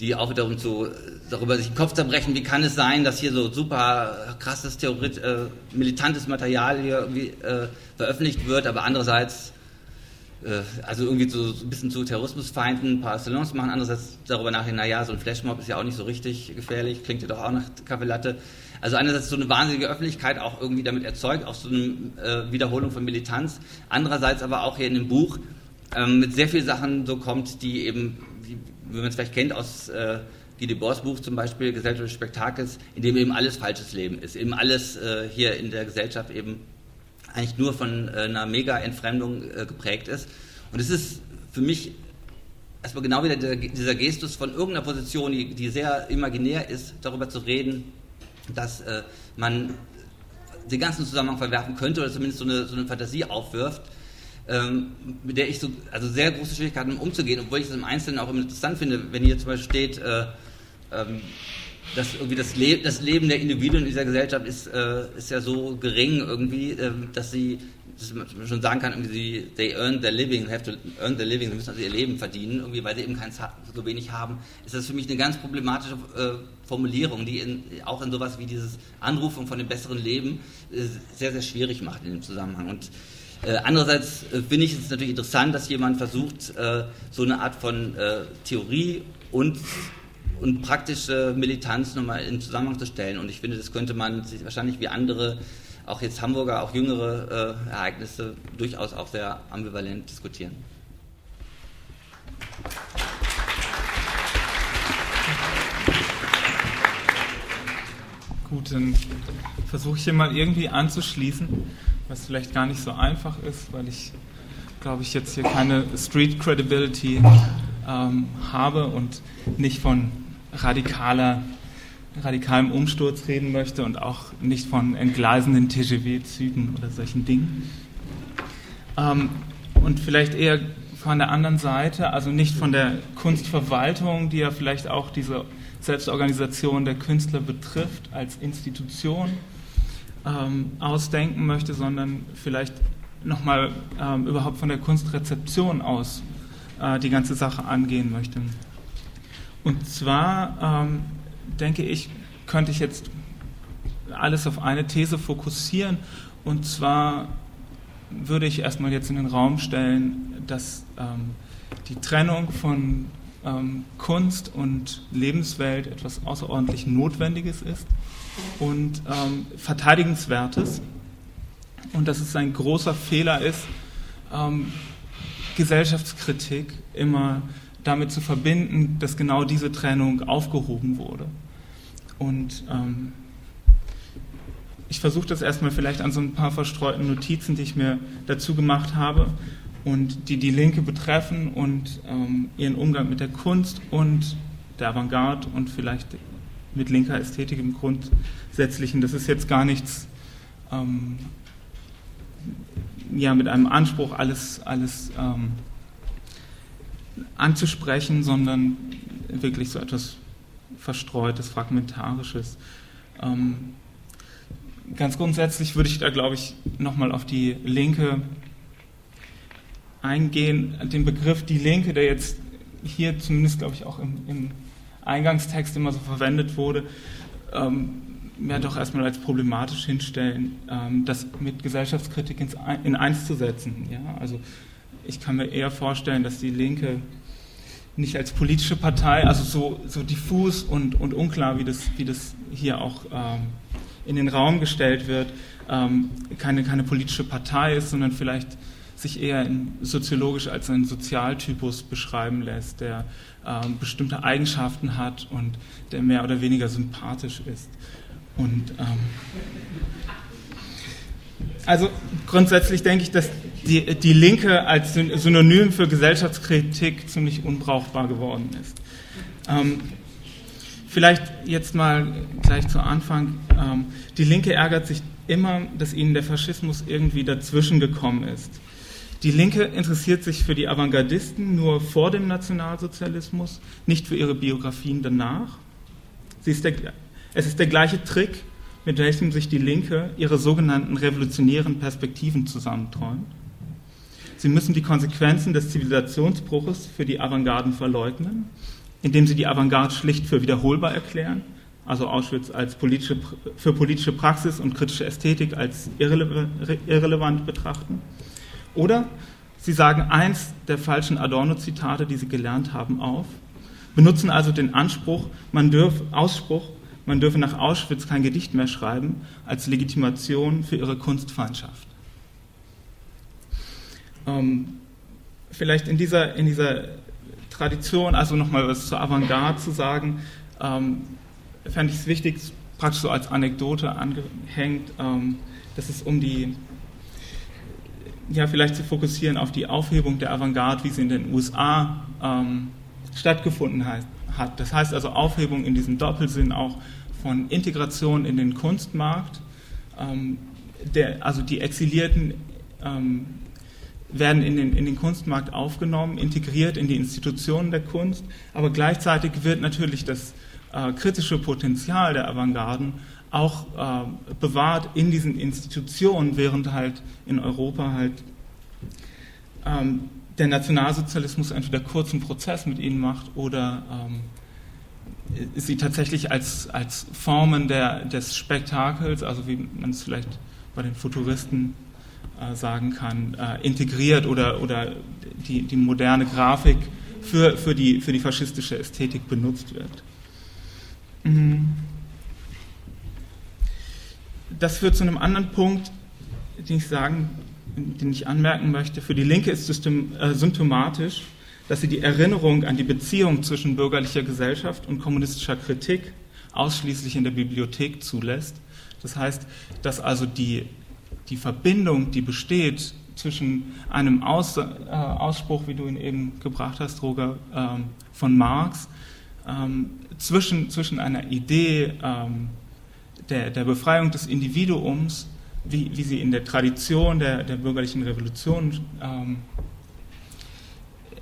die auch wiederum zu, darüber sich den Kopf zerbrechen, wie kann es sein, dass hier so super krasses, Theorit, äh, militantes Material hier äh, veröffentlicht wird, aber andererseits äh, also irgendwie so, ein bisschen zu Terrorismusfeinden ein paar Salons machen, andererseits darüber nachdenken, naja, so ein Flashmob ist ja auch nicht so richtig gefährlich, klingt ja doch auch nach Kaffeelatte. Also einerseits so eine wahnsinnige Öffentlichkeit auch irgendwie damit erzeugt, auch so eine äh, Wiederholung von Militanz, andererseits aber auch hier in dem Buch ähm, mit sehr vielen Sachen so kommt, die eben, wie, wie man es vielleicht kennt aus äh, Guy Debord's Buch zum Beispiel, Gesellschaft des Spektakels, in dem eben alles falsches Leben ist, eben alles äh, hier in der Gesellschaft eben eigentlich nur von äh, einer Mega-Entfremdung äh, geprägt ist. Und es ist für mich erstmal genau wieder der, dieser Gestus von irgendeiner Position, die, die, sehr imaginär ist, darüber zu reden, dass äh, man den ganzen Zusammenhang verwerfen könnte oder zumindest so eine, so eine Fantasie aufwirft, ähm, mit der ich so, also sehr große Schwierigkeiten umzugehen, obwohl ich es im Einzelnen auch interessant finde, wenn hier zum Beispiel steht, äh, ähm, dass irgendwie das, Le das, Leben der Individuen in dieser Gesellschaft ist, äh, ist ja so gering irgendwie, äh, dass sie dass man schon sagen kann, irgendwie sie, they earn their living, have to earn their living, sie müssen also ihr Leben verdienen, irgendwie, weil sie eben keins, so wenig haben, ist das für mich eine ganz problematische äh, Formulierung, die in, auch in sowas wie dieses Anrufen von dem besseren Leben äh, sehr, sehr schwierig macht in dem Zusammenhang. Und äh, andererseits äh, finde ich es natürlich interessant, dass jemand versucht, äh, so eine Art von äh, Theorie und und praktische Militanz nochmal in Zusammenhang zu stellen. Und ich finde, das könnte man sich wahrscheinlich wie andere, auch jetzt Hamburger, auch jüngere äh, Ereignisse durchaus auch sehr ambivalent diskutieren. Gut, dann versuche ich hier mal irgendwie anzuschließen, was vielleicht gar nicht so einfach ist, weil ich, glaube ich, jetzt hier keine Street Credibility ähm, habe und nicht von radikaler, radikalem Umsturz reden möchte und auch nicht von entgleisenden TGW-Zügen oder solchen Dingen. Ähm, und vielleicht eher von der anderen Seite, also nicht von der Kunstverwaltung, die ja vielleicht auch diese Selbstorganisation der Künstler betrifft als Institution ähm, ausdenken möchte, sondern vielleicht nochmal ähm, überhaupt von der Kunstrezeption aus äh, die ganze Sache angehen möchte. Und zwar ähm, denke ich, könnte ich jetzt alles auf eine These fokussieren und zwar würde ich erstmal jetzt in den Raum stellen, dass ähm, die Trennung von ähm, Kunst und Lebenswelt etwas außerordentlich Notwendiges ist und ähm, Verteidigenswertes und dass es ein großer Fehler ist, ähm, Gesellschaftskritik immer damit zu verbinden, dass genau diese Trennung aufgehoben wurde. Und ähm, ich versuche das erstmal vielleicht an so ein paar verstreuten Notizen, die ich mir dazu gemacht habe, und die die Linke betreffen und ähm, ihren Umgang mit der Kunst und der Avantgarde und vielleicht mit linker Ästhetik im Grundsätzlichen. Das ist jetzt gar nichts ähm, ja, mit einem Anspruch, alles, alles ähm, anzusprechen, sondern wirklich so etwas Verstreutes, Fragmentarisches. Ähm, ganz grundsätzlich würde ich da, glaube ich, nochmal auf die Linke eingehen, den Begriff die Linke, der jetzt hier zumindest, glaube ich, auch im, im Eingangstext immer so verwendet wurde, ähm, ja doch erstmal als problematisch hinstellen, ähm, das mit Gesellschaftskritik ins, in eins zu setzen. Ja? Also ich kann mir eher vorstellen, dass die Linke nicht als politische Partei, also so, so diffus und, und unklar, wie das, wie das hier auch ähm, in den Raum gestellt wird, ähm, keine, keine politische Partei ist, sondern vielleicht sich eher in, soziologisch als ein Sozialtypus beschreiben lässt, der ähm, bestimmte Eigenschaften hat und der mehr oder weniger sympathisch ist. Und ähm, also grundsätzlich denke ich, dass die, die Linke als Synonym für Gesellschaftskritik ziemlich unbrauchbar geworden ist. Ähm, vielleicht jetzt mal gleich zu Anfang. Ähm, die Linke ärgert sich immer, dass ihnen der Faschismus irgendwie dazwischen gekommen ist. Die Linke interessiert sich für die Avantgardisten nur vor dem Nationalsozialismus, nicht für ihre Biografien danach. Ist der, es ist der gleiche Trick, mit welchem sich die Linke ihre sogenannten revolutionären Perspektiven zusammenträumt. Sie müssen die Konsequenzen des Zivilisationsbruches für die Avantgarden verleugnen, indem sie die Avantgarde schlicht für wiederholbar erklären, also Auschwitz als politische, für politische Praxis und kritische Ästhetik als irrelevant betrachten oder sie sagen eins der falschen Adorno-Zitate, die sie gelernt haben, auf, benutzen also den Anspruch, man dürf, Ausspruch, man dürfe nach Auschwitz kein Gedicht mehr schreiben, als Legitimation für ihre Kunstfeindschaft. Ähm, vielleicht in dieser, in dieser Tradition, also nochmal was zur Avantgarde zu sagen, ähm, fände ich es wichtig, praktisch so als Anekdote angehängt, ähm, dass es um die ja, vielleicht zu fokussieren auf die Aufhebung der Avantgarde, wie sie in den USA ähm, stattgefunden hat. Das heißt also Aufhebung in diesem Doppelsinn auch von Integration in den Kunstmarkt. Ähm, der, also die Exilierten ähm, werden in den, in den Kunstmarkt aufgenommen, integriert in die Institutionen der Kunst, aber gleichzeitig wird natürlich das äh, kritische Potenzial der Avantgarden auch äh, bewahrt in diesen Institutionen, während halt in Europa halt ähm, der Nationalsozialismus entweder kurzen Prozess mit ihnen macht oder ähm, sie tatsächlich als, als Formen der, des Spektakels, also wie man es vielleicht bei den Futuristen äh, sagen kann, äh, integriert oder, oder die, die moderne Grafik für, für, die, für die faschistische Ästhetik benutzt wird. Mhm das führt zu einem anderen Punkt, den ich sagen, den ich anmerken möchte. Für die Linke ist system, äh, symptomatisch, dass sie die Erinnerung an die Beziehung zwischen bürgerlicher Gesellschaft und kommunistischer Kritik ausschließlich in der Bibliothek zulässt. Das heißt, dass also die, die Verbindung, die besteht zwischen einem Aus, äh, Ausspruch, wie du ihn eben gebracht hast, Roger, ähm, von Marx, ähm, zwischen, zwischen einer Idee ähm, der, der Befreiung des Individuums, wie, wie sie in der Tradition der, der bürgerlichen Revolution ähm,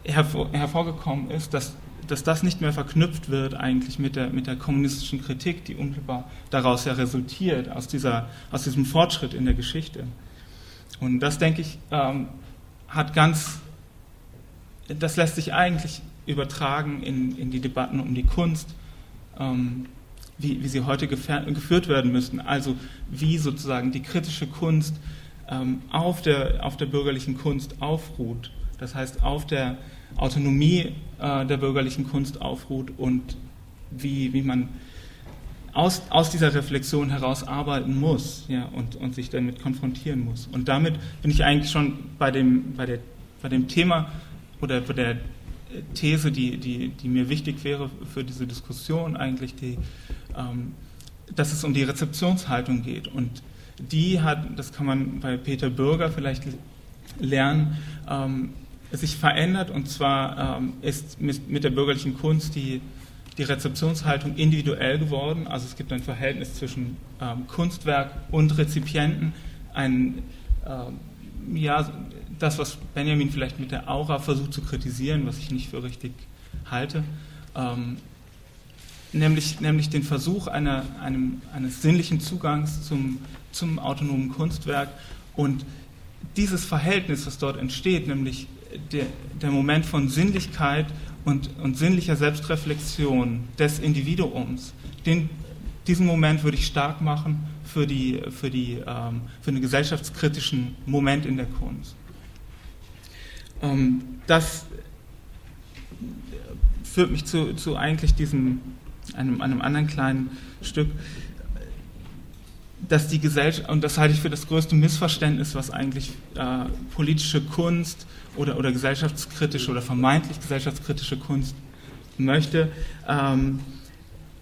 hervor, hervorgekommen ist, dass, dass das nicht mehr verknüpft wird eigentlich mit der, mit der kommunistischen Kritik, die unmittelbar daraus ja resultiert, aus, dieser, aus diesem Fortschritt in der Geschichte. Und das, denke ich, ähm, hat ganz, das lässt sich eigentlich übertragen in, in die Debatten um die Kunst, ähm, wie, wie sie heute geführt werden müssten. Also wie sozusagen die kritische Kunst ähm, auf, der, auf der bürgerlichen Kunst aufruht. Das heißt, auf der Autonomie äh, der bürgerlichen Kunst aufruht und wie, wie man aus, aus dieser Reflexion heraus arbeiten muss ja, und, und sich damit konfrontieren muss. Und damit bin ich eigentlich schon bei dem, bei der, bei dem Thema oder bei der These, die, die, die mir wichtig wäre für diese Diskussion, eigentlich, die, ähm, dass es um die Rezeptionshaltung geht. Und die hat, das kann man bei Peter Bürger vielleicht lernen, ähm, sich verändert. Und zwar ähm, ist mit, mit der bürgerlichen Kunst die die Rezeptionshaltung individuell geworden. Also es gibt ein Verhältnis zwischen ähm, Kunstwerk und Rezipienten. Ein, ähm, ja, das, was Benjamin vielleicht mit der Aura versucht zu kritisieren, was ich nicht für richtig halte, ähm, nämlich, nämlich den Versuch einer, einem, eines sinnlichen Zugangs zum, zum autonomen Kunstwerk und dieses Verhältnis, was dort entsteht, nämlich der, der Moment von Sinnlichkeit und, und sinnlicher Selbstreflexion des Individuums, den, diesen Moment würde ich stark machen für, die, für, die, ähm, für einen gesellschaftskritischen Moment in der Kunst. Ähm, das führt mich zu, zu eigentlich diesem, einem, einem anderen kleinen Stück, dass die Gesellschaft, und das halte ich für das größte Missverständnis, was eigentlich äh, politische Kunst oder, oder gesellschaftskritische oder vermeintlich gesellschaftskritische Kunst möchte ähm,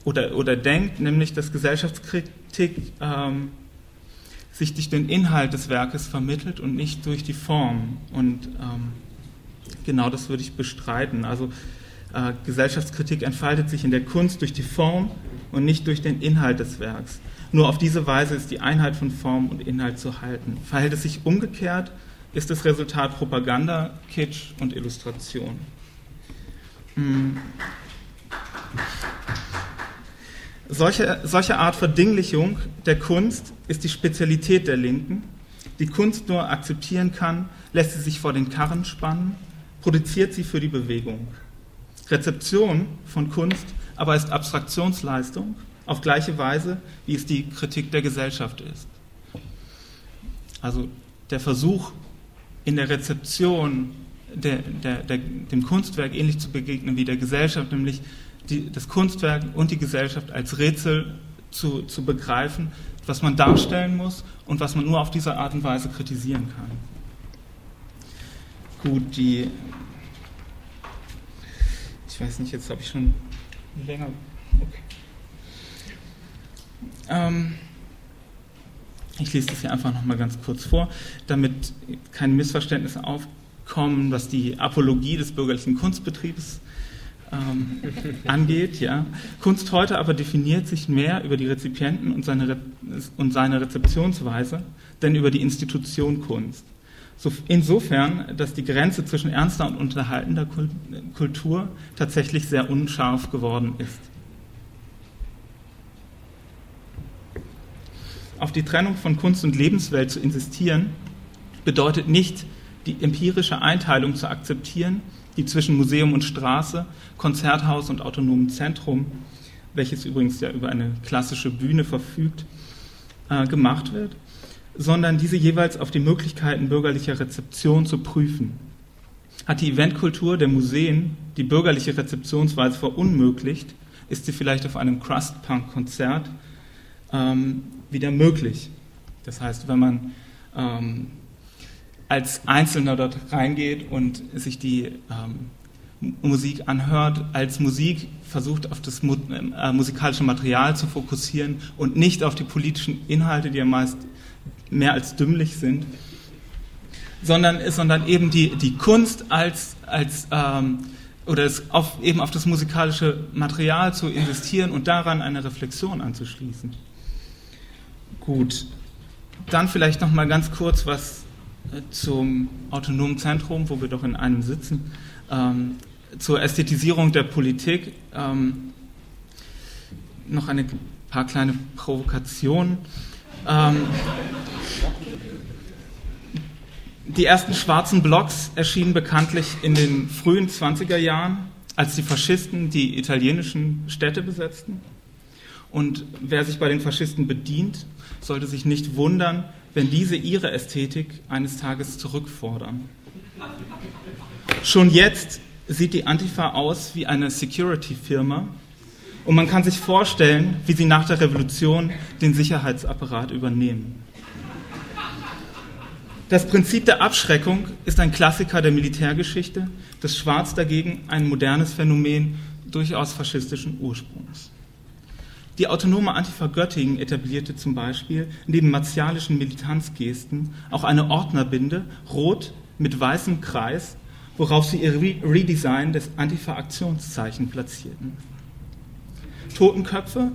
oder, oder denkt, nämlich dass Gesellschaftskritik ähm, sich durch den Inhalt des Werkes vermittelt und nicht durch die Form. Und ähm, genau das würde ich bestreiten. Also äh, Gesellschaftskritik entfaltet sich in der Kunst durch die Form und nicht durch den Inhalt des Werks. Nur auf diese Weise ist die Einheit von Form und Inhalt zu halten. Verhält es sich umgekehrt, ist das Resultat Propaganda, Kitsch und Illustration. Hm. Solche, solche Art Verdinglichung der Kunst ist die Spezialität der Linken. Die Kunst nur akzeptieren kann, lässt sie sich vor den Karren spannen, produziert sie für die Bewegung. Rezeption von Kunst aber ist Abstraktionsleistung auf gleiche Weise, wie es die Kritik der Gesellschaft ist. Also der Versuch, in der Rezeption der, der, der, dem Kunstwerk ähnlich zu begegnen wie der Gesellschaft, nämlich die, das Kunstwerk und die Gesellschaft als Rätsel zu, zu begreifen, was man darstellen muss und was man nur auf diese Art und Weise kritisieren kann. Gut, die. Ich weiß nicht, jetzt habe ich schon länger. Okay. Ähm, ich lese das hier einfach nochmal ganz kurz vor, damit keine Missverständnisse aufkommen, was die Apologie des bürgerlichen Kunstbetriebes ähm, angeht. Ja. Kunst heute aber definiert sich mehr über die Rezipienten und seine, Re und seine Rezeptionsweise, denn über die Institution Kunst. So, insofern, dass die Grenze zwischen ernster und unterhaltender Kultur tatsächlich sehr unscharf geworden ist. auf die Trennung von Kunst und Lebenswelt zu insistieren, bedeutet nicht, die empirische Einteilung zu akzeptieren, die zwischen Museum und Straße, Konzerthaus und autonomem Zentrum, welches übrigens ja über eine klassische Bühne verfügt, äh, gemacht wird, sondern diese jeweils auf die Möglichkeiten bürgerlicher Rezeption zu prüfen. Hat die Eventkultur der Museen die bürgerliche Rezeptionsweise verunmöglicht, ist sie vielleicht auf einem Crust-Punk-Konzert ähm, wieder möglich. Das heißt, wenn man ähm, als Einzelner dort reingeht und sich die ähm, Musik anhört, als Musik versucht, auf das äh, musikalische Material zu fokussieren und nicht auf die politischen Inhalte, die ja meist mehr als dümmlich sind, sondern, sondern eben die, die Kunst als, als ähm, oder es auf, eben auf das musikalische Material zu investieren und daran eine Reflexion anzuschließen. Gut, dann vielleicht noch mal ganz kurz was äh, zum autonomen Zentrum, wo wir doch in einem sitzen, ähm, zur Ästhetisierung der Politik. Ähm, noch ein paar kleine Provokationen. Ähm, die ersten schwarzen Blocks erschienen bekanntlich in den frühen 20er Jahren, als die Faschisten die italienischen Städte besetzten. Und wer sich bei den Faschisten bedient, sollte sich nicht wundern, wenn diese ihre Ästhetik eines Tages zurückfordern. Schon jetzt sieht die Antifa aus wie eine Security-Firma und man kann sich vorstellen, wie sie nach der Revolution den Sicherheitsapparat übernehmen. Das Prinzip der Abschreckung ist ein Klassiker der Militärgeschichte, das Schwarz dagegen ein modernes Phänomen durchaus faschistischen Ursprungs. Die autonome Antifa Göttingen etablierte zum Beispiel neben martialischen Militanzgesten auch eine Ordnerbinde, rot mit weißem Kreis, worauf sie ihr Redesign des Antifa-Aktionszeichen platzierten. Totenköpfe,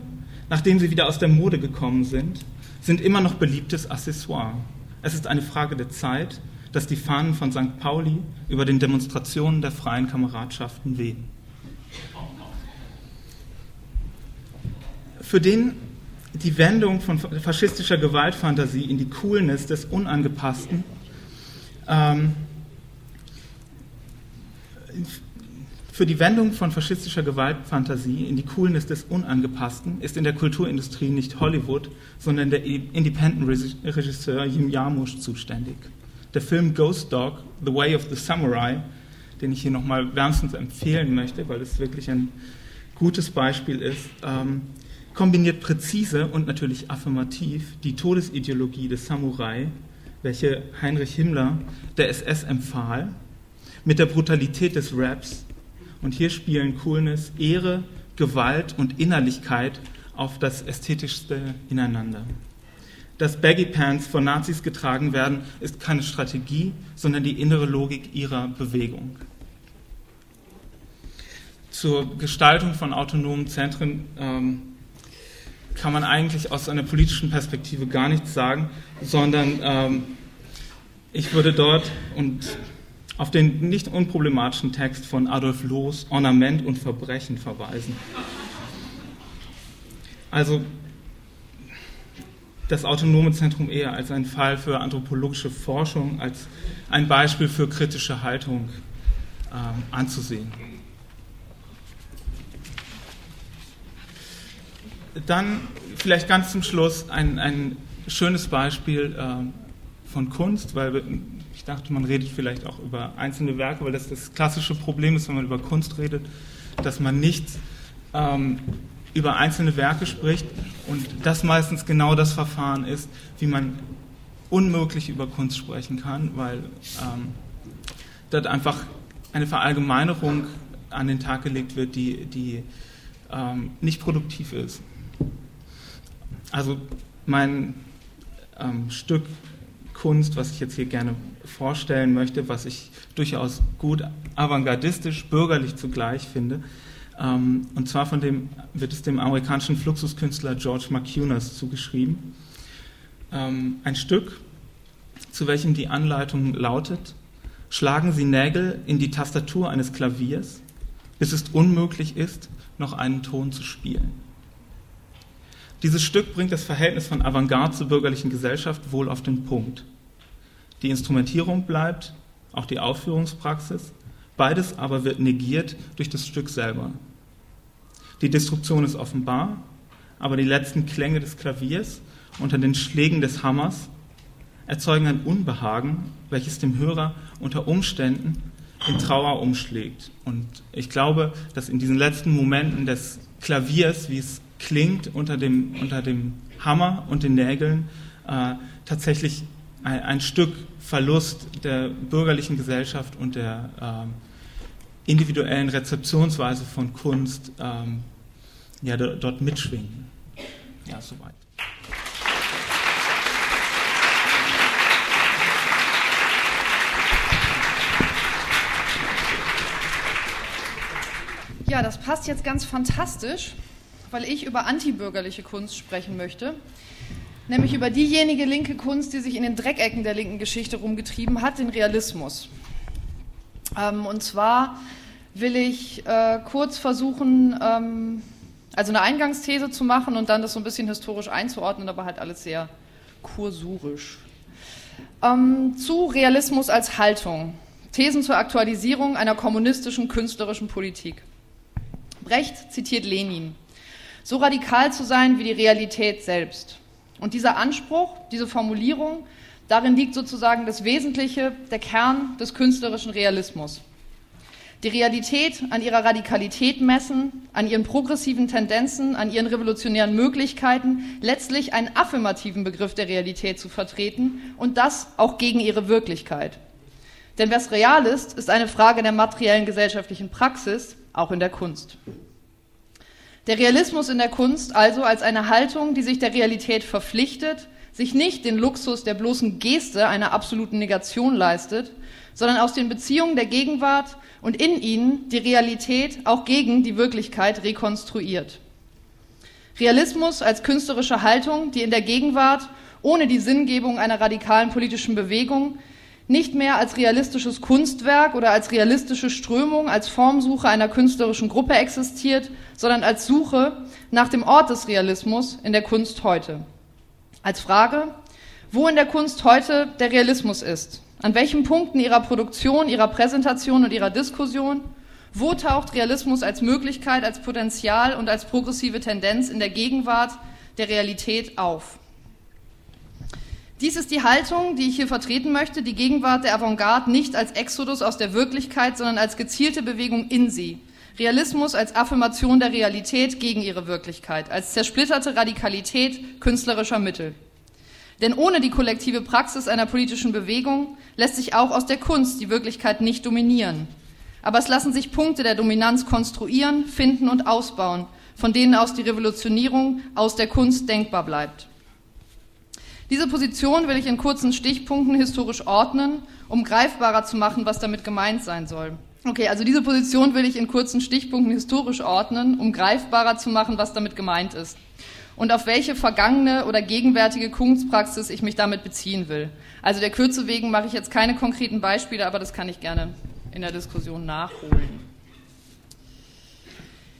nachdem sie wieder aus der Mode gekommen sind, sind immer noch beliebtes Accessoire. Es ist eine Frage der Zeit, dass die Fahnen von St. Pauli über den Demonstrationen der freien Kameradschaften wehen. Für den die Wendung von faschistischer Gewaltfantasie in die Coolness des Unangepassten ähm, für die Wendung von faschistischer Gewaltfantasie in die Coolness des Unangepassten ist in der Kulturindustrie nicht Hollywood, sondern der Independent-Regisseur Jim Jarmusch zuständig. Der Film Ghost Dog, The Way of the Samurai, den ich hier nochmal wärmstens empfehlen möchte, weil es wirklich ein gutes Beispiel ist, ähm, kombiniert präzise und natürlich affirmativ die Todesideologie des Samurai, welche Heinrich Himmler der SS empfahl, mit der Brutalität des Raps und hier spielen Coolness, Ehre, Gewalt und Innerlichkeit auf das Ästhetischste ineinander. Dass Baggy Pants von Nazis getragen werden, ist keine Strategie, sondern die innere Logik ihrer Bewegung. Zur Gestaltung von autonomen Zentren ähm, kann man eigentlich aus einer politischen Perspektive gar nichts sagen, sondern ähm, ich würde dort, und auf den nicht unproblematischen Text von Adolf Loos Ornament und Verbrechen verweisen. Also das Autonome Zentrum eher als ein Fall für anthropologische Forschung, als ein Beispiel für kritische Haltung äh, anzusehen. Dann vielleicht ganz zum Schluss ein, ein schönes Beispiel äh, von Kunst, weil ich dachte, man redet vielleicht auch über einzelne Werke, weil das das klassische Problem ist, wenn man über Kunst redet, dass man nicht ähm, über einzelne Werke spricht und das meistens genau das Verfahren ist, wie man unmöglich über Kunst sprechen kann, weil ähm, dort einfach eine Verallgemeinerung an den Tag gelegt wird, die, die ähm, nicht produktiv ist. Also mein ähm, Stück Kunst, was ich jetzt hier gerne vorstellen möchte, was ich durchaus gut avantgardistisch, bürgerlich zugleich finde. Ähm, und zwar von dem, wird es dem amerikanischen Fluxuskünstler George McCunas zugeschrieben. Ähm, ein Stück, zu welchem die Anleitung lautet, schlagen Sie Nägel in die Tastatur eines Klaviers, bis es unmöglich ist, noch einen Ton zu spielen. Dieses Stück bringt das Verhältnis von Avantgarde zur bürgerlichen Gesellschaft wohl auf den Punkt. Die Instrumentierung bleibt, auch die Aufführungspraxis, beides aber wird negiert durch das Stück selber. Die Destruktion ist offenbar, aber die letzten Klänge des Klaviers unter den Schlägen des Hammers erzeugen ein Unbehagen, welches dem Hörer unter Umständen in Trauer umschlägt. Und ich glaube, dass in diesen letzten Momenten des Klaviers, wie es klingt unter dem, unter dem Hammer und den Nägeln, äh, tatsächlich ein, ein, Stück Verlust der bürgerlichen Gesellschaft und der, individuellen Rezeptionsweise von Kunst ähm, ja, dort mitschwingen. Ja, soweit. Ja, das passt jetzt ganz fantastisch, weil ich über antibürgerliche Kunst sprechen möchte. Nämlich über diejenige linke Kunst, die sich in den Dreckecken der linken Geschichte rumgetrieben hat, den Realismus. Ähm, und zwar will ich äh, kurz versuchen, ähm, also eine Eingangsthese zu machen und dann das so ein bisschen historisch einzuordnen, aber halt alles sehr kursurisch. Ähm, zu Realismus als Haltung. Thesen zur Aktualisierung einer kommunistischen künstlerischen Politik. Brecht zitiert Lenin. So radikal zu sein wie die Realität selbst. Und dieser Anspruch, diese Formulierung, darin liegt sozusagen das Wesentliche, der Kern des künstlerischen Realismus. Die Realität an ihrer Radikalität messen, an ihren progressiven Tendenzen, an ihren revolutionären Möglichkeiten, letztlich einen affirmativen Begriff der Realität zu vertreten und das auch gegen ihre Wirklichkeit. Denn was real ist, ist eine Frage der materiellen gesellschaftlichen Praxis, auch in der Kunst. Der Realismus in der Kunst also als eine Haltung, die sich der Realität verpflichtet, sich nicht den Luxus der bloßen Geste einer absoluten Negation leistet, sondern aus den Beziehungen der Gegenwart und in ihnen die Realität auch gegen die Wirklichkeit rekonstruiert. Realismus als künstlerische Haltung, die in der Gegenwart ohne die Sinngebung einer radikalen politischen Bewegung nicht mehr als realistisches Kunstwerk oder als realistische Strömung, als Formsuche einer künstlerischen Gruppe existiert, sondern als Suche nach dem Ort des Realismus in der Kunst heute. Als Frage, wo in der Kunst heute der Realismus ist, an welchen Punkten ihrer Produktion, ihrer Präsentation und ihrer Diskussion, wo taucht Realismus als Möglichkeit, als Potenzial und als progressive Tendenz in der Gegenwart der Realität auf. Dies ist die Haltung, die ich hier vertreten möchte, die Gegenwart der Avantgarde nicht als Exodus aus der Wirklichkeit, sondern als gezielte Bewegung in sie. Realismus als Affirmation der Realität gegen ihre Wirklichkeit, als zersplitterte Radikalität künstlerischer Mittel. Denn ohne die kollektive Praxis einer politischen Bewegung lässt sich auch aus der Kunst die Wirklichkeit nicht dominieren. Aber es lassen sich Punkte der Dominanz konstruieren, finden und ausbauen, von denen aus die Revolutionierung aus der Kunst denkbar bleibt. Diese Position will ich in kurzen Stichpunkten historisch ordnen, um greifbarer zu machen, was damit gemeint sein soll. Okay, also diese Position will ich in kurzen Stichpunkten historisch ordnen, um greifbarer zu machen, was damit gemeint ist. Und auf welche vergangene oder gegenwärtige Kunstpraxis ich mich damit beziehen will. Also der Kürze wegen mache ich jetzt keine konkreten Beispiele, aber das kann ich gerne in der Diskussion nachholen.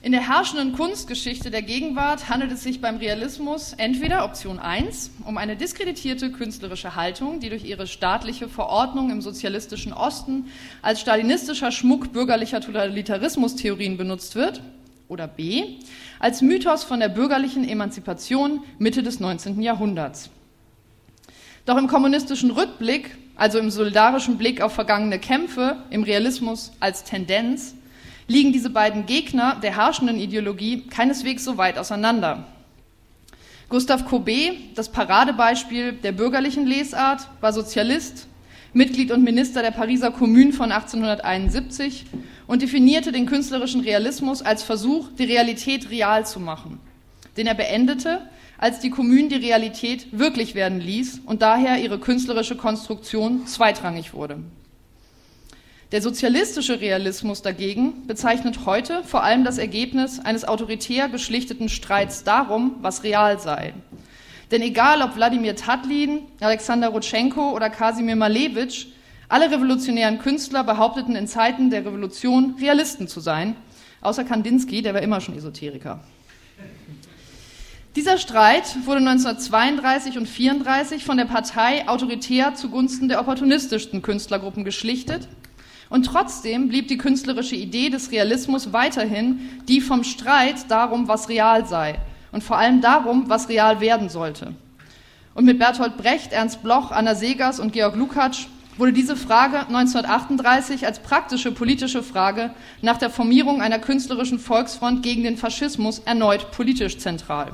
In der herrschenden Kunstgeschichte der Gegenwart handelt es sich beim Realismus entweder Option 1 um eine diskreditierte künstlerische Haltung, die durch ihre staatliche Verordnung im sozialistischen Osten als stalinistischer Schmuck bürgerlicher Totalitarismustheorien benutzt wird, oder B als Mythos von der bürgerlichen Emanzipation Mitte des 19. Jahrhunderts. Doch im kommunistischen Rückblick, also im solidarischen Blick auf vergangene Kämpfe, im Realismus als Tendenz, liegen diese beiden Gegner der herrschenden Ideologie keineswegs so weit auseinander. Gustav Courbet, das Paradebeispiel der bürgerlichen Lesart, war Sozialist, Mitglied und Minister der Pariser Kommune von 1871 und definierte den künstlerischen Realismus als Versuch, die Realität real zu machen, den er beendete, als die Kommune die Realität wirklich werden ließ und daher ihre künstlerische Konstruktion zweitrangig wurde. Der sozialistische Realismus dagegen bezeichnet heute vor allem das Ergebnis eines autoritär geschlichteten Streits darum, was real sei. Denn egal ob Wladimir Tatlin, Alexander Rutschenko oder Kasimir Malevich, alle revolutionären Künstler behaupteten in Zeiten der Revolution Realisten zu sein, außer Kandinsky, der war immer schon Esoteriker. Dieser Streit wurde 1932 und 1934 von der Partei autoritär zugunsten der opportunistischsten Künstlergruppen geschlichtet und trotzdem blieb die künstlerische Idee des Realismus weiterhin die vom Streit darum, was real sei und vor allem darum, was real werden sollte. Und mit Bertolt Brecht, Ernst Bloch, Anna Segers und Georg Lukacs wurde diese Frage 1938 als praktische politische Frage nach der Formierung einer künstlerischen Volksfront gegen den Faschismus erneut politisch zentral.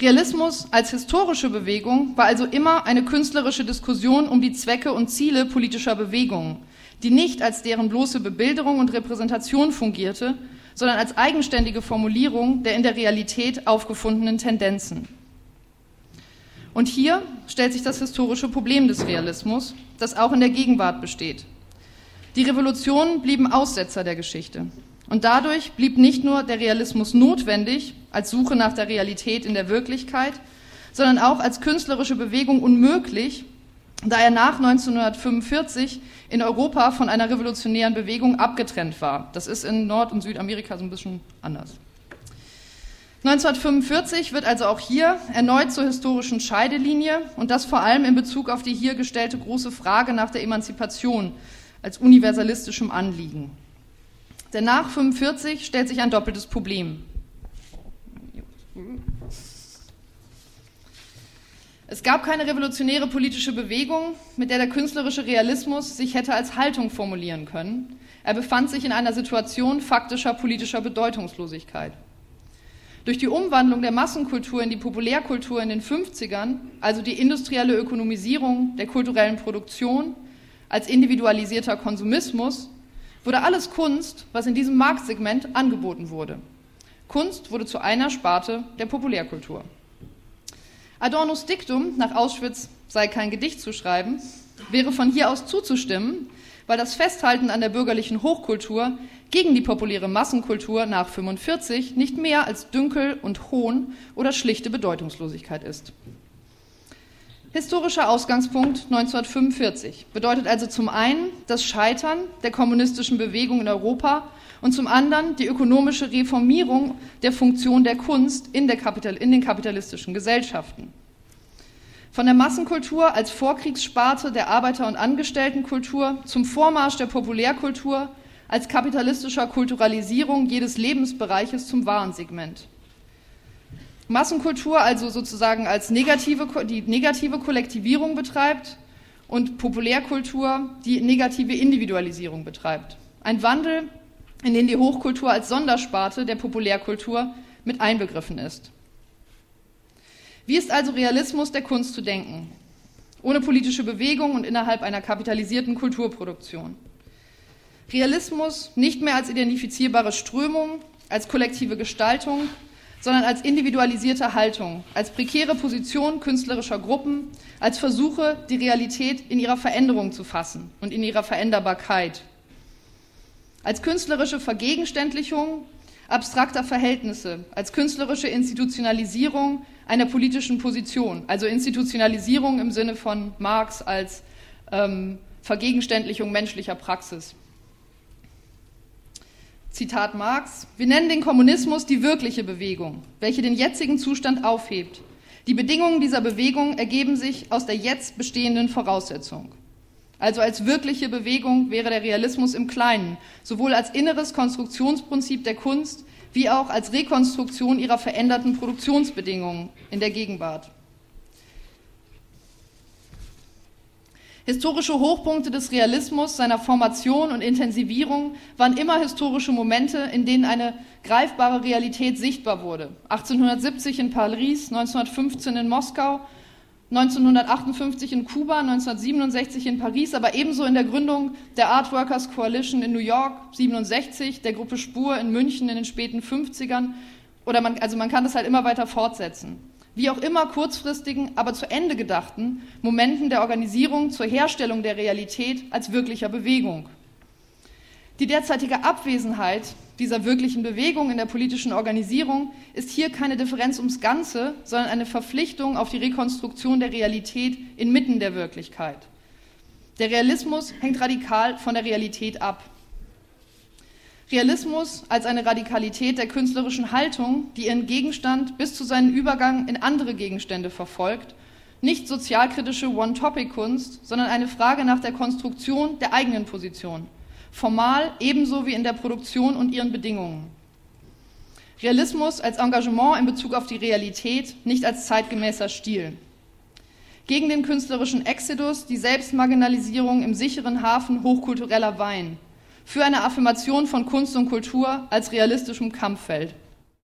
Realismus als historische Bewegung war also immer eine künstlerische Diskussion um die Zwecke und Ziele politischer Bewegungen, die nicht als deren bloße Bebilderung und Repräsentation fungierte, sondern als eigenständige Formulierung der in der Realität aufgefundenen Tendenzen. Und hier stellt sich das historische Problem des Realismus, das auch in der Gegenwart besteht. Die Revolutionen blieben Aussetzer der Geschichte. Und dadurch blieb nicht nur der Realismus notwendig als Suche nach der Realität in der Wirklichkeit, sondern auch als künstlerische Bewegung unmöglich, da er nach 1945 in Europa von einer revolutionären Bewegung abgetrennt war. Das ist in Nord- und Südamerika so ein bisschen anders. 1945 wird also auch hier erneut zur historischen Scheidelinie und das vor allem in Bezug auf die hier gestellte große Frage nach der Emanzipation als universalistischem Anliegen. Denn nach 1945 stellt sich ein doppeltes Problem. Es gab keine revolutionäre politische Bewegung, mit der der künstlerische Realismus sich hätte als Haltung formulieren können. Er befand sich in einer Situation faktischer politischer Bedeutungslosigkeit. Durch die Umwandlung der Massenkultur in die Populärkultur in den 50ern, also die industrielle Ökonomisierung der kulturellen Produktion als individualisierter Konsumismus, wurde alles Kunst, was in diesem Marktsegment angeboten wurde. Kunst wurde zu einer Sparte der Populärkultur. Adornos Diktum, nach Auschwitz sei kein Gedicht zu schreiben, wäre von hier aus zuzustimmen, weil das Festhalten an der bürgerlichen Hochkultur gegen die populäre Massenkultur nach 45 nicht mehr als Dünkel und Hohn oder schlichte Bedeutungslosigkeit ist. Historischer Ausgangspunkt 1945 bedeutet also zum einen das Scheitern der kommunistischen Bewegung in Europa und zum anderen die ökonomische Reformierung der Funktion der Kunst in, der Kapital in den kapitalistischen Gesellschaften. Von der Massenkultur als Vorkriegssparte der Arbeiter- und Angestelltenkultur zum Vormarsch der Populärkultur als kapitalistischer Kulturalisierung jedes Lebensbereiches zum Warensegment. Massenkultur also sozusagen als negative, die negative Kollektivierung betreibt und Populärkultur die negative Individualisierung betreibt. Ein Wandel, in den die Hochkultur als Sondersparte der Populärkultur mit einbegriffen ist. Wie ist also Realismus der Kunst zu denken? Ohne politische Bewegung und innerhalb einer kapitalisierten Kulturproduktion. Realismus nicht mehr als identifizierbare Strömung, als kollektive Gestaltung, sondern als individualisierte Haltung, als prekäre Position künstlerischer Gruppen, als Versuche, die Realität in ihrer Veränderung zu fassen und in ihrer Veränderbarkeit als künstlerische Vergegenständlichung abstrakter Verhältnisse, als künstlerische Institutionalisierung einer politischen Position, also Institutionalisierung im Sinne von Marx als ähm, Vergegenständlichung menschlicher Praxis. Zitat Marx, wir nennen den Kommunismus die wirkliche Bewegung, welche den jetzigen Zustand aufhebt. Die Bedingungen dieser Bewegung ergeben sich aus der jetzt bestehenden Voraussetzung. Also als wirkliche Bewegung wäre der Realismus im Kleinen, sowohl als inneres Konstruktionsprinzip der Kunst wie auch als Rekonstruktion ihrer veränderten Produktionsbedingungen in der Gegenwart. Historische Hochpunkte des Realismus, seiner Formation und Intensivierung waren immer historische Momente, in denen eine greifbare Realität sichtbar wurde. 1870 in Paris, 1915 in Moskau, 1958 in Kuba, 1967 in Paris, aber ebenso in der Gründung der Art Workers Coalition in New York 67, der Gruppe Spur in München in den späten 50ern oder man, also man kann das halt immer weiter fortsetzen. Wie auch immer kurzfristigen, aber zu Ende gedachten Momenten der Organisierung zur Herstellung der Realität als wirklicher Bewegung. Die derzeitige Abwesenheit dieser wirklichen Bewegung in der politischen Organisierung ist hier keine Differenz ums Ganze, sondern eine Verpflichtung auf die Rekonstruktion der Realität inmitten der Wirklichkeit. Der Realismus hängt radikal von der Realität ab. Realismus als eine Radikalität der künstlerischen Haltung, die ihren Gegenstand bis zu seinem Übergang in andere Gegenstände verfolgt, nicht sozialkritische One-Topic-Kunst, sondern eine Frage nach der Konstruktion der eigenen Position formal ebenso wie in der Produktion und ihren Bedingungen. Realismus als Engagement in Bezug auf die Realität, nicht als zeitgemäßer Stil. Gegen den künstlerischen Exodus, die Selbstmarginalisierung im sicheren Hafen hochkultureller Wein. Für eine Affirmation von Kunst und Kultur als realistischem Kampffeld.